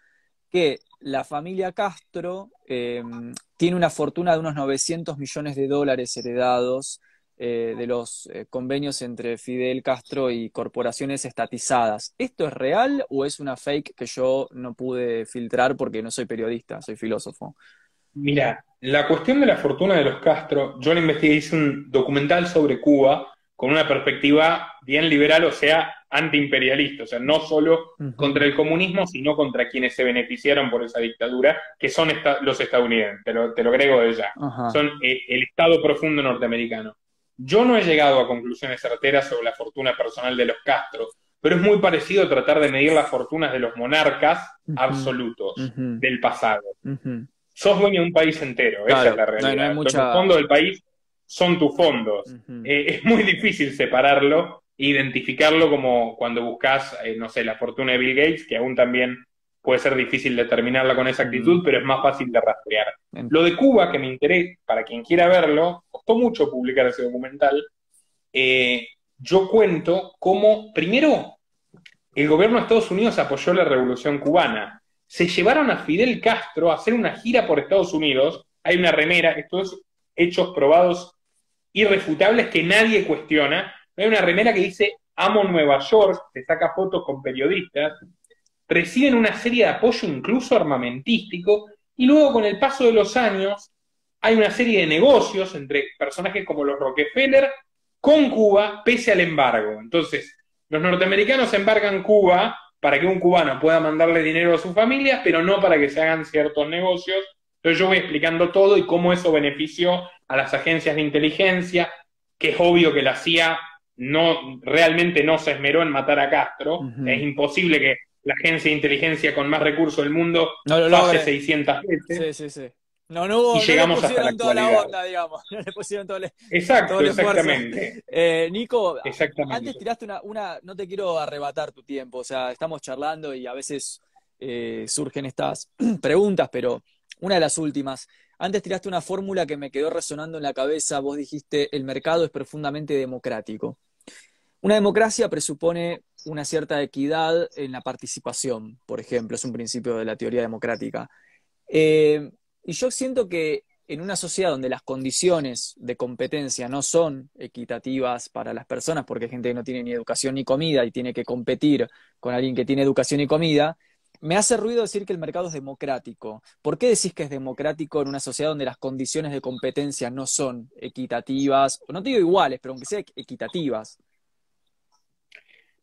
que la familia Castro em, tiene una fortuna de unos 900 millones de dólares heredados eh, de los eh, convenios entre Fidel Castro y corporaciones estatizadas. ¿Esto es real o es una fake que yo no pude filtrar porque no soy periodista, soy filósofo? Mira, la cuestión de la fortuna de los Castro, yo la investigué, hice un documental sobre Cuba con una perspectiva bien liberal, o sea, antiimperialista, o sea, no solo contra el comunismo, sino contra quienes se beneficiaron por esa dictadura, que son los estadounidenses, te lo, te lo agrego de ya, son eh, el Estado profundo norteamericano. Yo no he llegado a conclusiones certeras sobre la fortuna personal de los Castro, pero es muy parecido tratar de medir las fortunas de los monarcas absolutos del pasado. Sos dueño de un país entero, esa es la realidad. Los fondos del país son tus fondos. Eh, es muy difícil separarlo identificarlo como cuando buscas, eh, no sé, la fortuna de Bill Gates, que aún también puede ser difícil determinarla con exactitud, pero es más fácil de rastrear. Lo de Cuba, que me interesa, para quien quiera verlo, costó mucho publicar ese documental. Eh, yo cuento cómo, primero, el gobierno de Estados Unidos apoyó la revolución cubana. Se llevaron a Fidel Castro a hacer una gira por Estados Unidos. Hay una remera, estos hechos probados irrefutables que nadie cuestiona. Hay una remera que dice Amo Nueva York, se saca fotos con periodistas reciben una serie de apoyo incluso armamentístico, y luego con el paso de los años hay una serie de negocios entre personajes como los Rockefeller con Cuba pese al embargo. Entonces, los norteamericanos embargan Cuba para que un cubano pueda mandarle dinero a su familia, pero no para que se hagan ciertos negocios. Entonces yo voy explicando todo y cómo eso benefició a las agencias de inteligencia, que es obvio que la CIA no, realmente no se esmeró en matar a Castro. Es imposible que la agencia de inteligencia con más recursos del mundo no lo hace 600 veces. Sí, sí, sí. No, no hubo, y llegamos no le pusieron toda la onda, digamos. [LAUGHS] No le pusieron todo el, Exacto, exactamente. [LAUGHS] Eh, Nico, antes tiraste una, una, no te quiero arrebatar tu tiempo, o sea, estamos charlando y a veces eh, surgen estas [CLEARS THROAT] preguntas, pero una de las últimas. Antes tiraste una fórmula que me quedó resonando en la cabeza, vos dijiste, el mercado es profundamente democrático. Una democracia presupone una cierta equidad en la participación, por ejemplo, es un principio de la teoría democrática. Eh, y yo siento que en una sociedad donde las condiciones de competencia no son equitativas para las personas, porque hay gente que no tiene ni educación ni comida y tiene que competir con alguien que tiene educación y comida, me hace ruido decir que el mercado es democrático. ¿Por qué decís que es democrático en una sociedad donde las condiciones de competencia no son equitativas? No te digo iguales, pero aunque sean equitativas.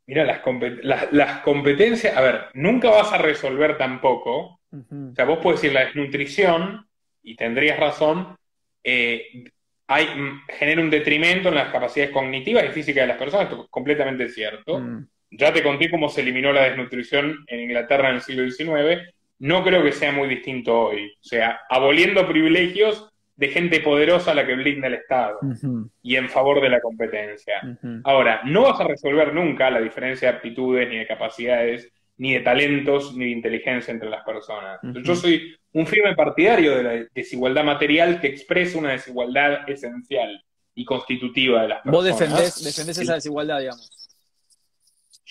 Mira, las, competencias, a ver, nunca vas a resolver tampoco. O sea, vos puedes decir la desnutrición, y tendrías razón, eh, hay, genera un detrimento en las capacidades cognitivas y físicas de las personas, esto es completamente cierto. Mm. Ya te conté cómo se eliminó la desnutrición en Inglaterra en el siglo XIX. No creo que sea muy distinto hoy. O sea, aboliendo privilegios, de gente poderosa a la que blinda el Estado y en favor de la competencia. Ahora, no vas a resolver nunca la diferencia de aptitudes, ni de capacidades, ni de talentos, ni de inteligencia entre las personas. Yo soy un firme partidario de la desigualdad material que expresa una desigualdad esencial y constitutiva de las personas. Vos defendés, esa desigualdad, digamos.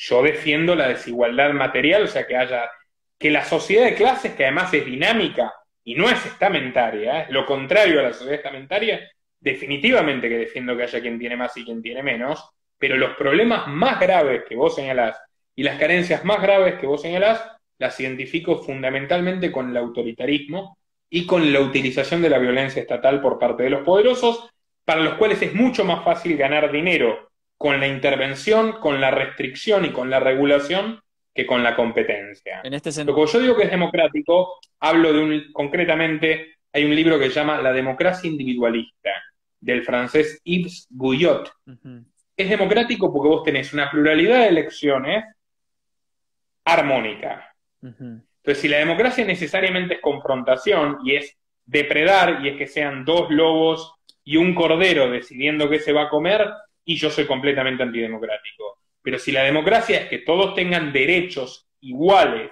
Yo defiendo la desigualdad material, o sea, que haya que la sociedad de clases, que además es dinámica, y no es estamentaria, es lo contrario a la sociedad estamentaria, definitivamente que defiendo que haya quien tiene más y quien tiene menos, pero los problemas más graves que vos señalás y las carencias más graves que vos señalás, las identifico fundamentalmente con el autoritarismo y con la utilización de la violencia estatal por parte de los poderosos, para los cuales es mucho más fácil ganar dinero con la intervención, con la restricción y con la regulación que con la competencia. En este sentido. yo digo que es democrático, hablo de un, concretamente, hay un libro que se llama La democracia individualista, del francés Yves Guyot. Es democrático porque vos tenés una pluralidad de elecciones armónica. Entonces, si la democracia necesariamente es confrontación y es depredar y es que sean dos lobos y un cordero decidiendo qué se va a comer, y yo soy completamente antidemocrático. Pero si la democracia es que todos tengan derechos iguales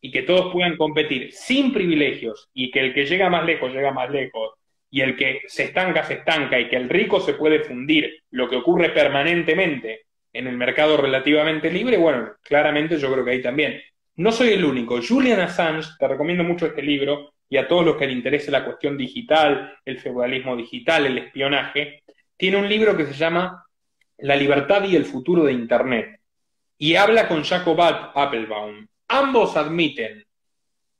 y que todos puedan competir sin privilegios y que el que llega más lejos llega más lejos y el que se estanca se estanca y que el rico se puede fundir, lo que ocurre permanentemente en el mercado relativamente libre, bueno, claramente yo creo que ahí también. No soy el único. Julian Assange, te recomiendo mucho este libro y a todos los que les interese la cuestión digital, el feudalismo digital, el espionaje, tiene un libro que se llama la libertad y el futuro de Internet. Y habla con Jacob Applebaum. Ambos admiten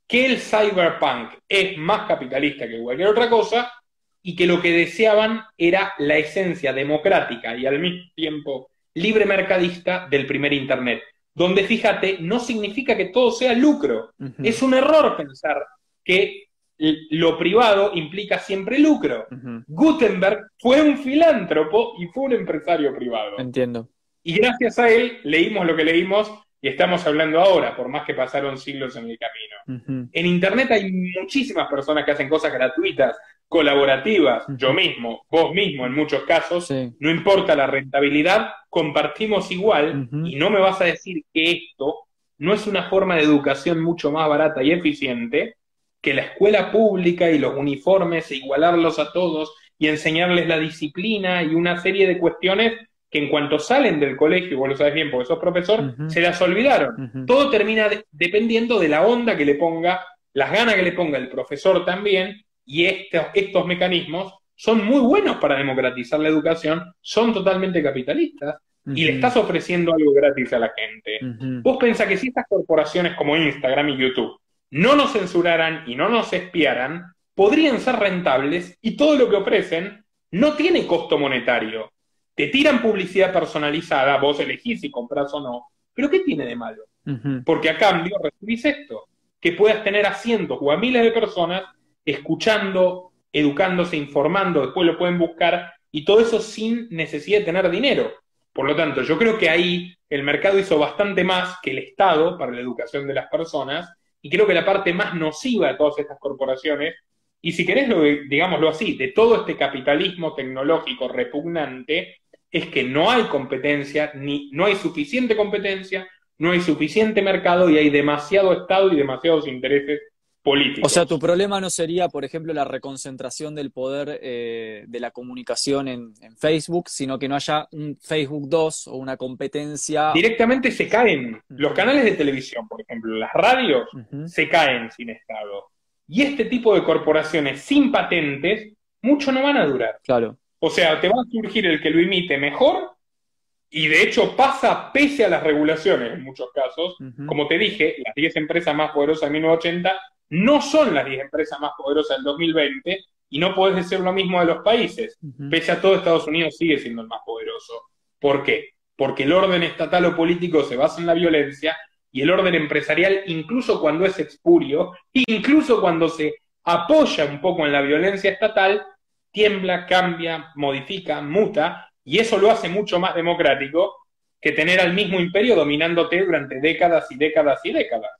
que el cyberpunk es más capitalista que cualquier otra cosa y que lo que deseaban era la esencia democrática y al mismo tiempo libre mercadista del primer Internet. Donde, fíjate, no significa que todo sea lucro. Es un error pensar que lo privado implica siempre lucro. Gutenberg fue un filántropo y fue un empresario privado. Entiendo. Y gracias a él leímos lo que leímos y estamos hablando ahora, por más que pasaron siglos en el camino. En Internet hay muchísimas personas que hacen cosas gratuitas, colaborativas, yo mismo, vos mismo en muchos casos, no importa la rentabilidad, compartimos igual y no me vas a decir que esto no es una forma de educación mucho más barata y eficiente que la escuela pública y los uniformes e igualarlos a todos y enseñarles la disciplina y una serie de cuestiones que en cuanto salen del colegio, vos lo sabes bien porque sos profesor, se las olvidaron. Todo termina dependiendo de la onda que le ponga, las ganas que le ponga el profesor también, y estos, estos mecanismos son muy buenos para democratizar la educación, son totalmente capitalistas, y le estás ofreciendo algo gratis a la gente. Vos pensás que si estas corporaciones como Instagram y YouTube no nos censuraran y no nos espiaran, podrían ser rentables y todo lo que ofrecen no tiene costo monetario. Te tiran publicidad personalizada, vos elegís si compras o no, pero ¿qué tiene de malo? Porque a cambio recibís esto, que puedas tener a cientos o a miles de personas escuchando, educándose, informando, después lo pueden buscar y todo eso sin necesidad de tener dinero. Por lo tanto, yo creo que ahí el mercado hizo bastante más que el Estado para la educación de las personas y creo que la parte más nociva de todas estas corporaciones, y si querés, lo, digámoslo así, de todo este capitalismo tecnológico repugnante, es que no hay competencia, ni, no hay suficiente competencia, no hay suficiente mercado y hay demasiado Estado y demasiados intereses políticos. O sea, tu problema no sería, por ejemplo, la reconcentración del poder eh, de la comunicación en, Facebook, sino que no haya un Facebook 2 o una competencia. Directamente se caen. Los canales de televisión, por ejemplo, las radios, se caen sin Estado. Y este tipo de corporaciones sin patentes, mucho no van a durar. Claro. O sea, te va a surgir el que lo imite mejor y de hecho pasa pese a las regulaciones en muchos casos. Como te dije, las 10 empresas más poderosas de 1980 no son las 10 empresas más poderosas del 2020 y no podés decir lo mismo de los países. Pese a todo, Estados Unidos sigue siendo el más poderoso. ¿Por qué? Porque el orden estatal o político se basa en la violencia y el orden empresarial, incluso cuando es expurio, incluso cuando se apoya un poco en la violencia estatal, tiembla, cambia, modifica, muta, y eso lo hace mucho más democrático que tener al mismo imperio dominándote durante décadas y décadas y décadas.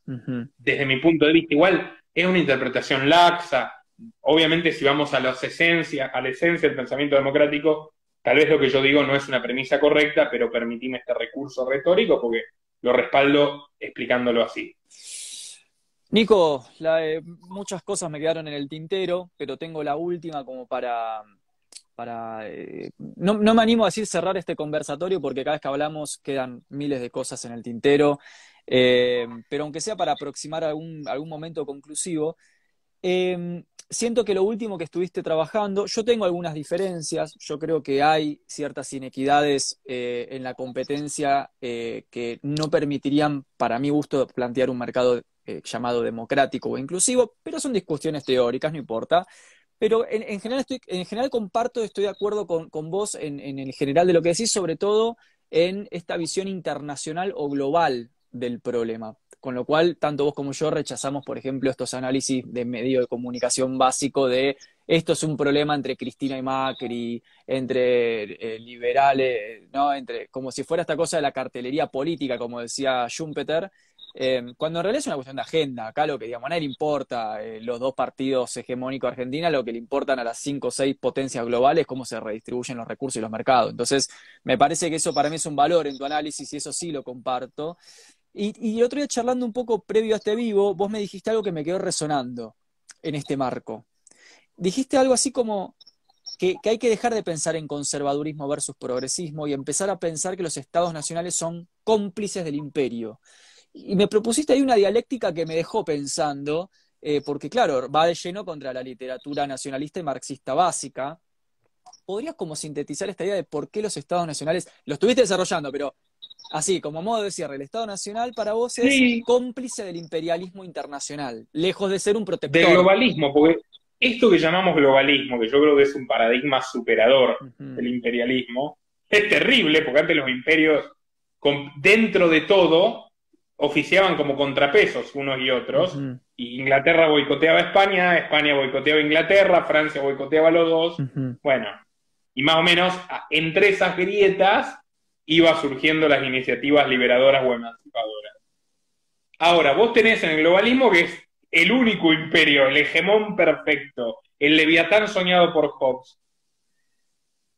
Desde mi punto de vista, igual es una interpretación laxa, obviamente si vamos a, la esencia, a la esencia del pensamiento democrático, tal vez lo que yo digo no es una premisa correcta, pero permitime este recurso retórico porque lo respaldo explicándolo así. Nico, eh, muchas cosas me quedaron en el tintero, pero tengo la última como para... para eh, no, me animo a decir cerrar este conversatorio porque cada vez que hablamos quedan miles de cosas en el tintero, eh, pero aunque sea para aproximar algún, algún momento conclusivo, siento que lo último que estuviste trabajando, yo tengo algunas diferencias, yo creo que hay ciertas inequidades en la competencia que no permitirían, para mi gusto, plantear un mercado eh, llamado democrático o inclusivo, pero son discusiones teóricas, no importa. Pero en, general, estoy, en general comparto, estoy de acuerdo con, vos en, el general de lo que decís, sobre todo en esta visión internacional o global del problema. Con lo cual, tanto vos como yo rechazamos, por ejemplo, estos análisis de medio de comunicación básico de esto es un problema entre Cristina y Macri, entre eh, liberales, ¿no? Entre, como si fuera esta cosa de la cartelería política, como decía Schumpeter, Em, cuando en realidad es una cuestión de agenda, acá lo que digamos, a nadie le importa eh, los dos partidos hegemónicos de Argentina, lo que le importan a las cinco o seis potencias globales es cómo se redistribuyen los recursos y los mercados. Entonces, me parece que eso para mí es un valor en tu análisis y eso sí lo comparto. Y, el otro día charlando un poco previo a este vivo, vos me dijiste algo que me quedó resonando en este marco. Dijiste algo así como, que, hay que dejar de pensar en conservadurismo versus progresismo y empezar a pensar que los estados nacionales son cómplices del imperio. Y me propusiste ahí una dialéctica que me dejó pensando, eh, porque claro, va de lleno contra la literatura nacionalista y marxista básica. ¿Podrías como sintetizar esta idea de por qué los estados nacionales, lo estuviste desarrollando, pero así, como modo de cierre, el Estado Nacional para vos es cómplice del imperialismo internacional, lejos de ser un protector. Del globalismo, porque esto que llamamos globalismo, que yo creo que es un paradigma superador del imperialismo, es terrible, porque antes los imperios, dentro de todo, oficiaban como contrapesos unos y otros. Y Inglaterra boicoteaba a España, España boicoteaba a Inglaterra, Francia boicoteaba a los dos. Bueno, y más o menos entre esas grietas iba surgiendo las iniciativas liberadoras o emancipadoras. Ahora, vos tenés en el globalismo que es el único imperio, el hegemón perfecto, el leviatán soñado por Hobbes.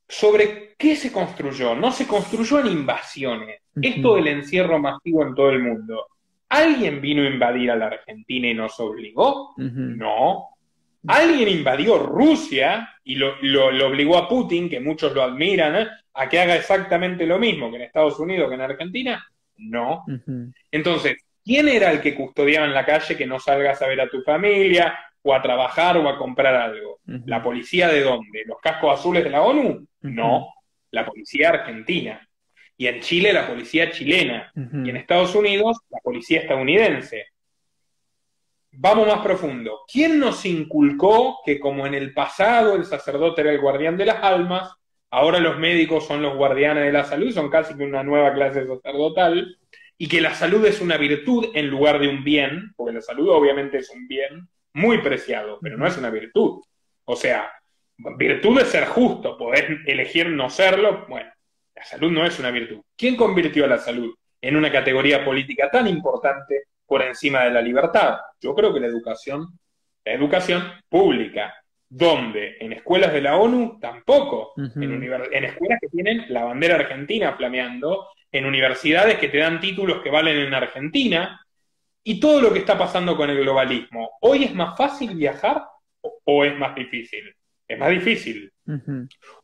¿Sobre qué se construyó? No se construyó en invasiones, esto del encierro masivo en todo el mundo, ¿alguien vino a invadir a la Argentina y nos obligó? No. ¿Alguien invadió Rusia y lo, obligó a Putin, que muchos lo admiran, ¿eh? a que haga exactamente lo mismo que en Estados Unidos que en Argentina? No. Entonces, ¿quién era el que custodiaba en la calle que no salgas a ver a tu familia o a trabajar o a comprar algo? ¿La policía de dónde? ¿Los cascos azules de la ONU? No, la policía argentina y en Chile la policía chilena, y en Estados Unidos la policía estadounidense. Vamos más profundo. ¿Quién nos inculcó que como en el pasado el sacerdote era el guardián de las almas, ahora los médicos son los guardianes de la salud, son casi una nueva clase sacerdotal, y que la salud es una virtud en lugar de un bien, porque la salud obviamente es un bien muy preciado, pero no es una virtud. O sea, virtud es ser justo, poder elegir no serlo, bueno, la salud no es una virtud. ¿Quién convirtió a la salud en una categoría política tan importante por encima de la libertad? Yo creo que la educación, la educación pública. ¿Dónde? En escuelas de la ONU tampoco. en, en escuelas que tienen la bandera argentina flameando, en universidades que te dan títulos que valen en Argentina, y todo lo que está pasando con el globalismo. ¿Hoy es más fácil viajar o es más difícil? Es más difícil.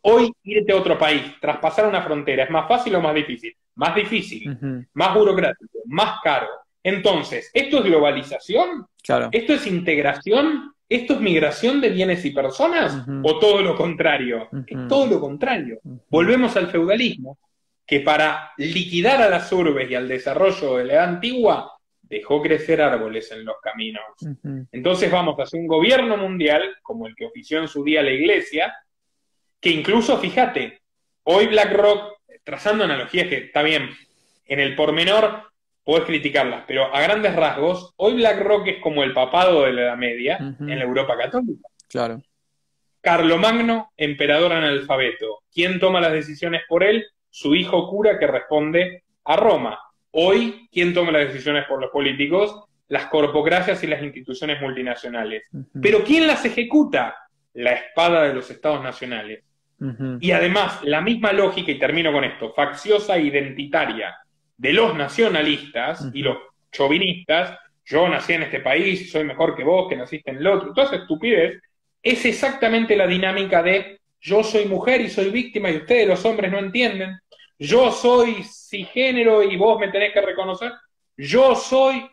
Hoy irte a otro país, traspasar una frontera, ¿es más fácil o más difícil? Más difícil, más burocrático, más caro. Entonces, ¿esto es globalización? Claro. ¿Esto es integración? ¿Esto es migración de bienes y personas? ¿O todo lo contrario? Es todo lo contrario. Volvemos al feudalismo, que para liquidar a las urbes y al desarrollo de la edad antigua, dejó crecer árboles en los caminos. Entonces vamos a hacer un gobierno mundial, como el que ofició en su día la Iglesia, que incluso, fíjate, hoy BlackRock, trazando analogías que está bien, en el pormenor puedes criticarlas, pero a grandes rasgos, hoy BlackRock es como el papado de la Edad Media en la Europa católica. Claro. Carlomagno, emperador analfabeto. ¿Quién toma las decisiones por él? Su hijo cura que responde a Roma. Hoy, ¿quién toma las decisiones por los políticos? las corpocracias y las instituciones multinacionales. Pero ¿quién las ejecuta? La espada de los estados nacionales. Y además, la misma lógica, y termino con esto, facciosa e identitaria de los nacionalistas y los chauvinistas, yo nací en este país, soy mejor que vos, que naciste en el otro, toda esa estupidez, es exactamente la dinámica de yo soy mujer y soy víctima y ustedes los hombres no entienden, yo soy cisgénero y vos me tenés que reconocer, yo soy,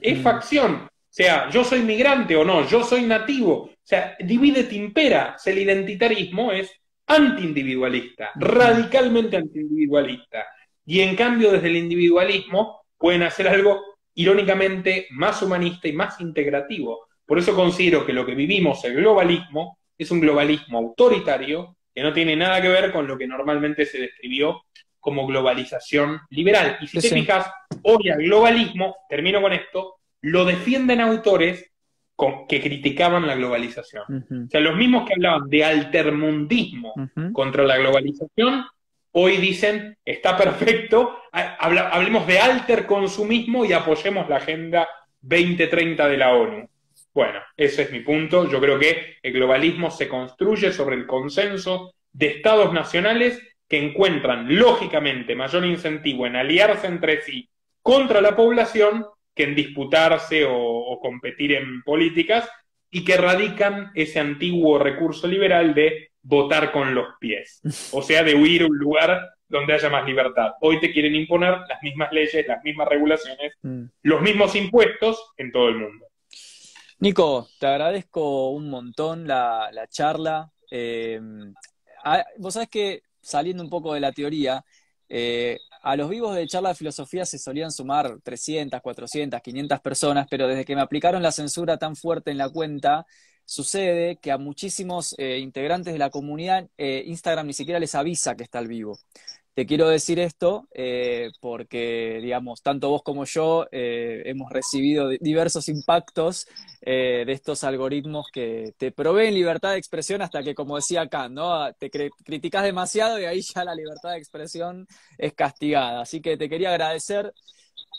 es facción, o sea, yo soy migrante o no, yo soy nativo, o sea, divide timpera, el identitarismo es antiindividualista, radicalmente antiindividualista. Y en cambio, desde el individualismo pueden hacer algo irónicamente más humanista y más integrativo. Por eso considero que lo que vivimos, el globalismo, es un globalismo autoritario que no tiene nada que ver con lo que normalmente se describió como globalización liberal. Y si te fijas, hoy al globalismo, termino con esto, lo defienden autores que criticaban la globalización. O sea, los mismos que hablaban de altermundismo contra la globalización, hoy dicen, está perfecto, hablemos de alterconsumismo y apoyemos la Agenda 2030 de la ONU. Bueno, ese es mi punto. Yo creo que el globalismo se construye sobre el consenso de estados nacionales que encuentran lógicamente mayor incentivo en aliarse entre sí contra la población que en disputarse o, competir en políticas y que radican ese antiguo recurso liberal de votar con los pies, o sea, de huir a un lugar donde haya más libertad. Hoy te quieren imponer las mismas leyes, las mismas regulaciones, mm. los mismos impuestos en todo el mundo. Nico, te agradezco un montón la, charla. Eh, vos sabés que, saliendo un poco de la teoría, eh, a los vivos de charla de filosofía se solían sumar 300, 400, 500 personas, pero desde que me aplicaron la censura tan fuerte en la cuenta, sucede que a muchísimos eh, integrantes de la comunidad eh, Instagram ni siquiera les avisa que está al vivo. Te quiero decir esto eh, porque, digamos, tanto vos como yo eh, hemos recibido diversos impactos eh, de estos algoritmos que te proveen libertad de expresión hasta que, como decía Kant, ¿no? te criticas demasiado y ahí ya la libertad de expresión es castigada. Así que te quería agradecer.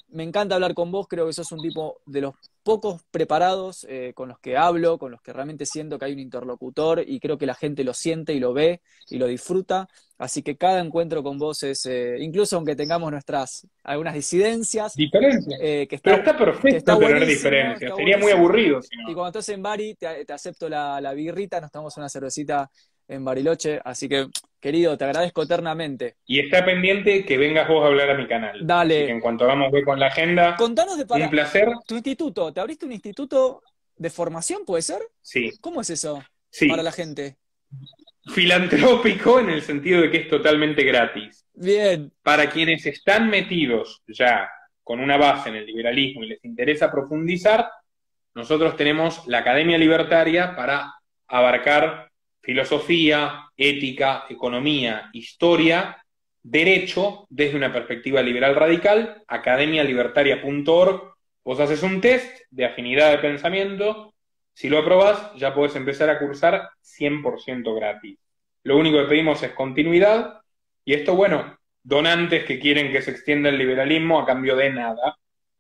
Me encanta hablar con vos, creo que sos un tipo de los pocos preparados con los que hablo, con los que realmente siento que hay un interlocutor y creo que la gente lo siente y lo ve y lo disfruta. Así que cada encuentro con vos es, eh, incluso aunque tengamos nuestras algunas disidencias. Diferencias. Eh, que Pero está perfecto tener diferencias. Sería muy aburrido. Y cuando estás en Bari, te, acepto la, la, birrita, nos tomamos una cervecita en Bariloche. Así que, querido, te agradezco eternamente. Y está pendiente que vengas vos a hablar a mi canal. Dale. en cuanto vamos voy con la agenda. Contanos de para, Un placer. Tu instituto, ¿te abriste un instituto de formación, puede ser? Sí. ¿Cómo es eso sí. para la gente? filantrópico en el sentido de que es totalmente gratis. Bien. Para quienes están metidos ya con una base en el liberalismo y les interesa profundizar, nosotros tenemos la Academia Libertaria para abarcar filosofía, ética, economía, historia, derecho desde una perspectiva liberal radical, academialibertaria.org. Vos haces un test de afinidad de pensamiento si lo aprobas, ya puedes empezar a cursar 100% gratis. Lo único que pedimos es continuidad y esto, bueno, donantes que quieren que se extienda el liberalismo a cambio de nada.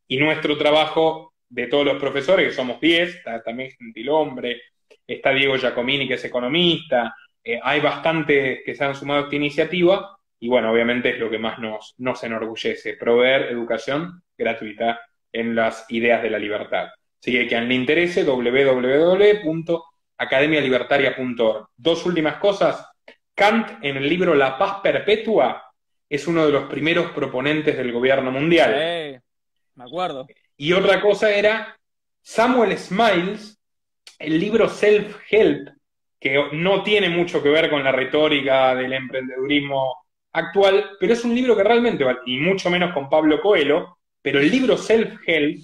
Y nuestro trabajo de todos los profesores, que somos 10, está también Gentilhombre, está Diego Giacomini, que es economista, eh, hay bastantes que se han sumado a esta iniciativa y bueno, obviamente es lo que más nos, nos enorgullece, proveer educación gratuita en las ideas de la libertad. Así que quien le interese, www.academialibertaria.org. Dos últimas cosas. Kant, en el libro La paz perpetua, es uno de los primeros proponentes del gobierno mundial. me acuerdo. Y otra cosa era Samuel Smiles, el libro Self-Help, que no tiene mucho que ver con la retórica del emprendedurismo actual, pero es un libro que realmente, y mucho menos con Pablo Coelho, pero el libro Self-Help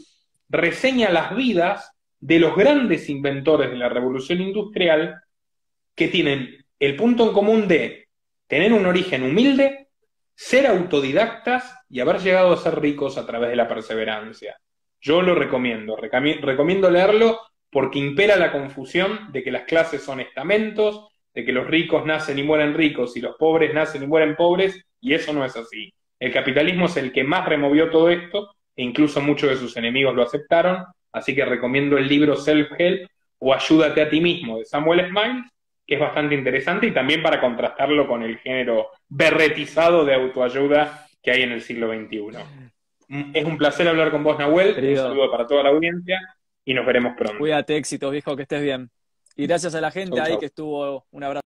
reseña las vidas de los grandes inventores de la revolución industrial que tienen el punto en común de tener un origen humilde, ser autodidactas y haber llegado a ser ricos a través de la perseverancia. Yo lo recomiendo, recomiendo leerlo porque impera la confusión de que las clases son estamentos, de que los ricos nacen y mueren ricos y los pobres nacen y mueren pobres, y eso no es así. El capitalismo es el que más removió todo esto e incluso muchos de sus enemigos lo aceptaron, así que recomiendo el libro Self-Help o Ayúdate a ti mismo de Samuel Smiles, que es bastante interesante y también para contrastarlo con el género berretizado de autoayuda que hay en el siglo XXI. Es un placer hablar con vos, Nahuel. Un saludo para toda la audiencia y nos veremos pronto. Cuídate, éxitos, viejo, que estés bien. Y gracias a la gente ahí que estuvo. Un abrazo.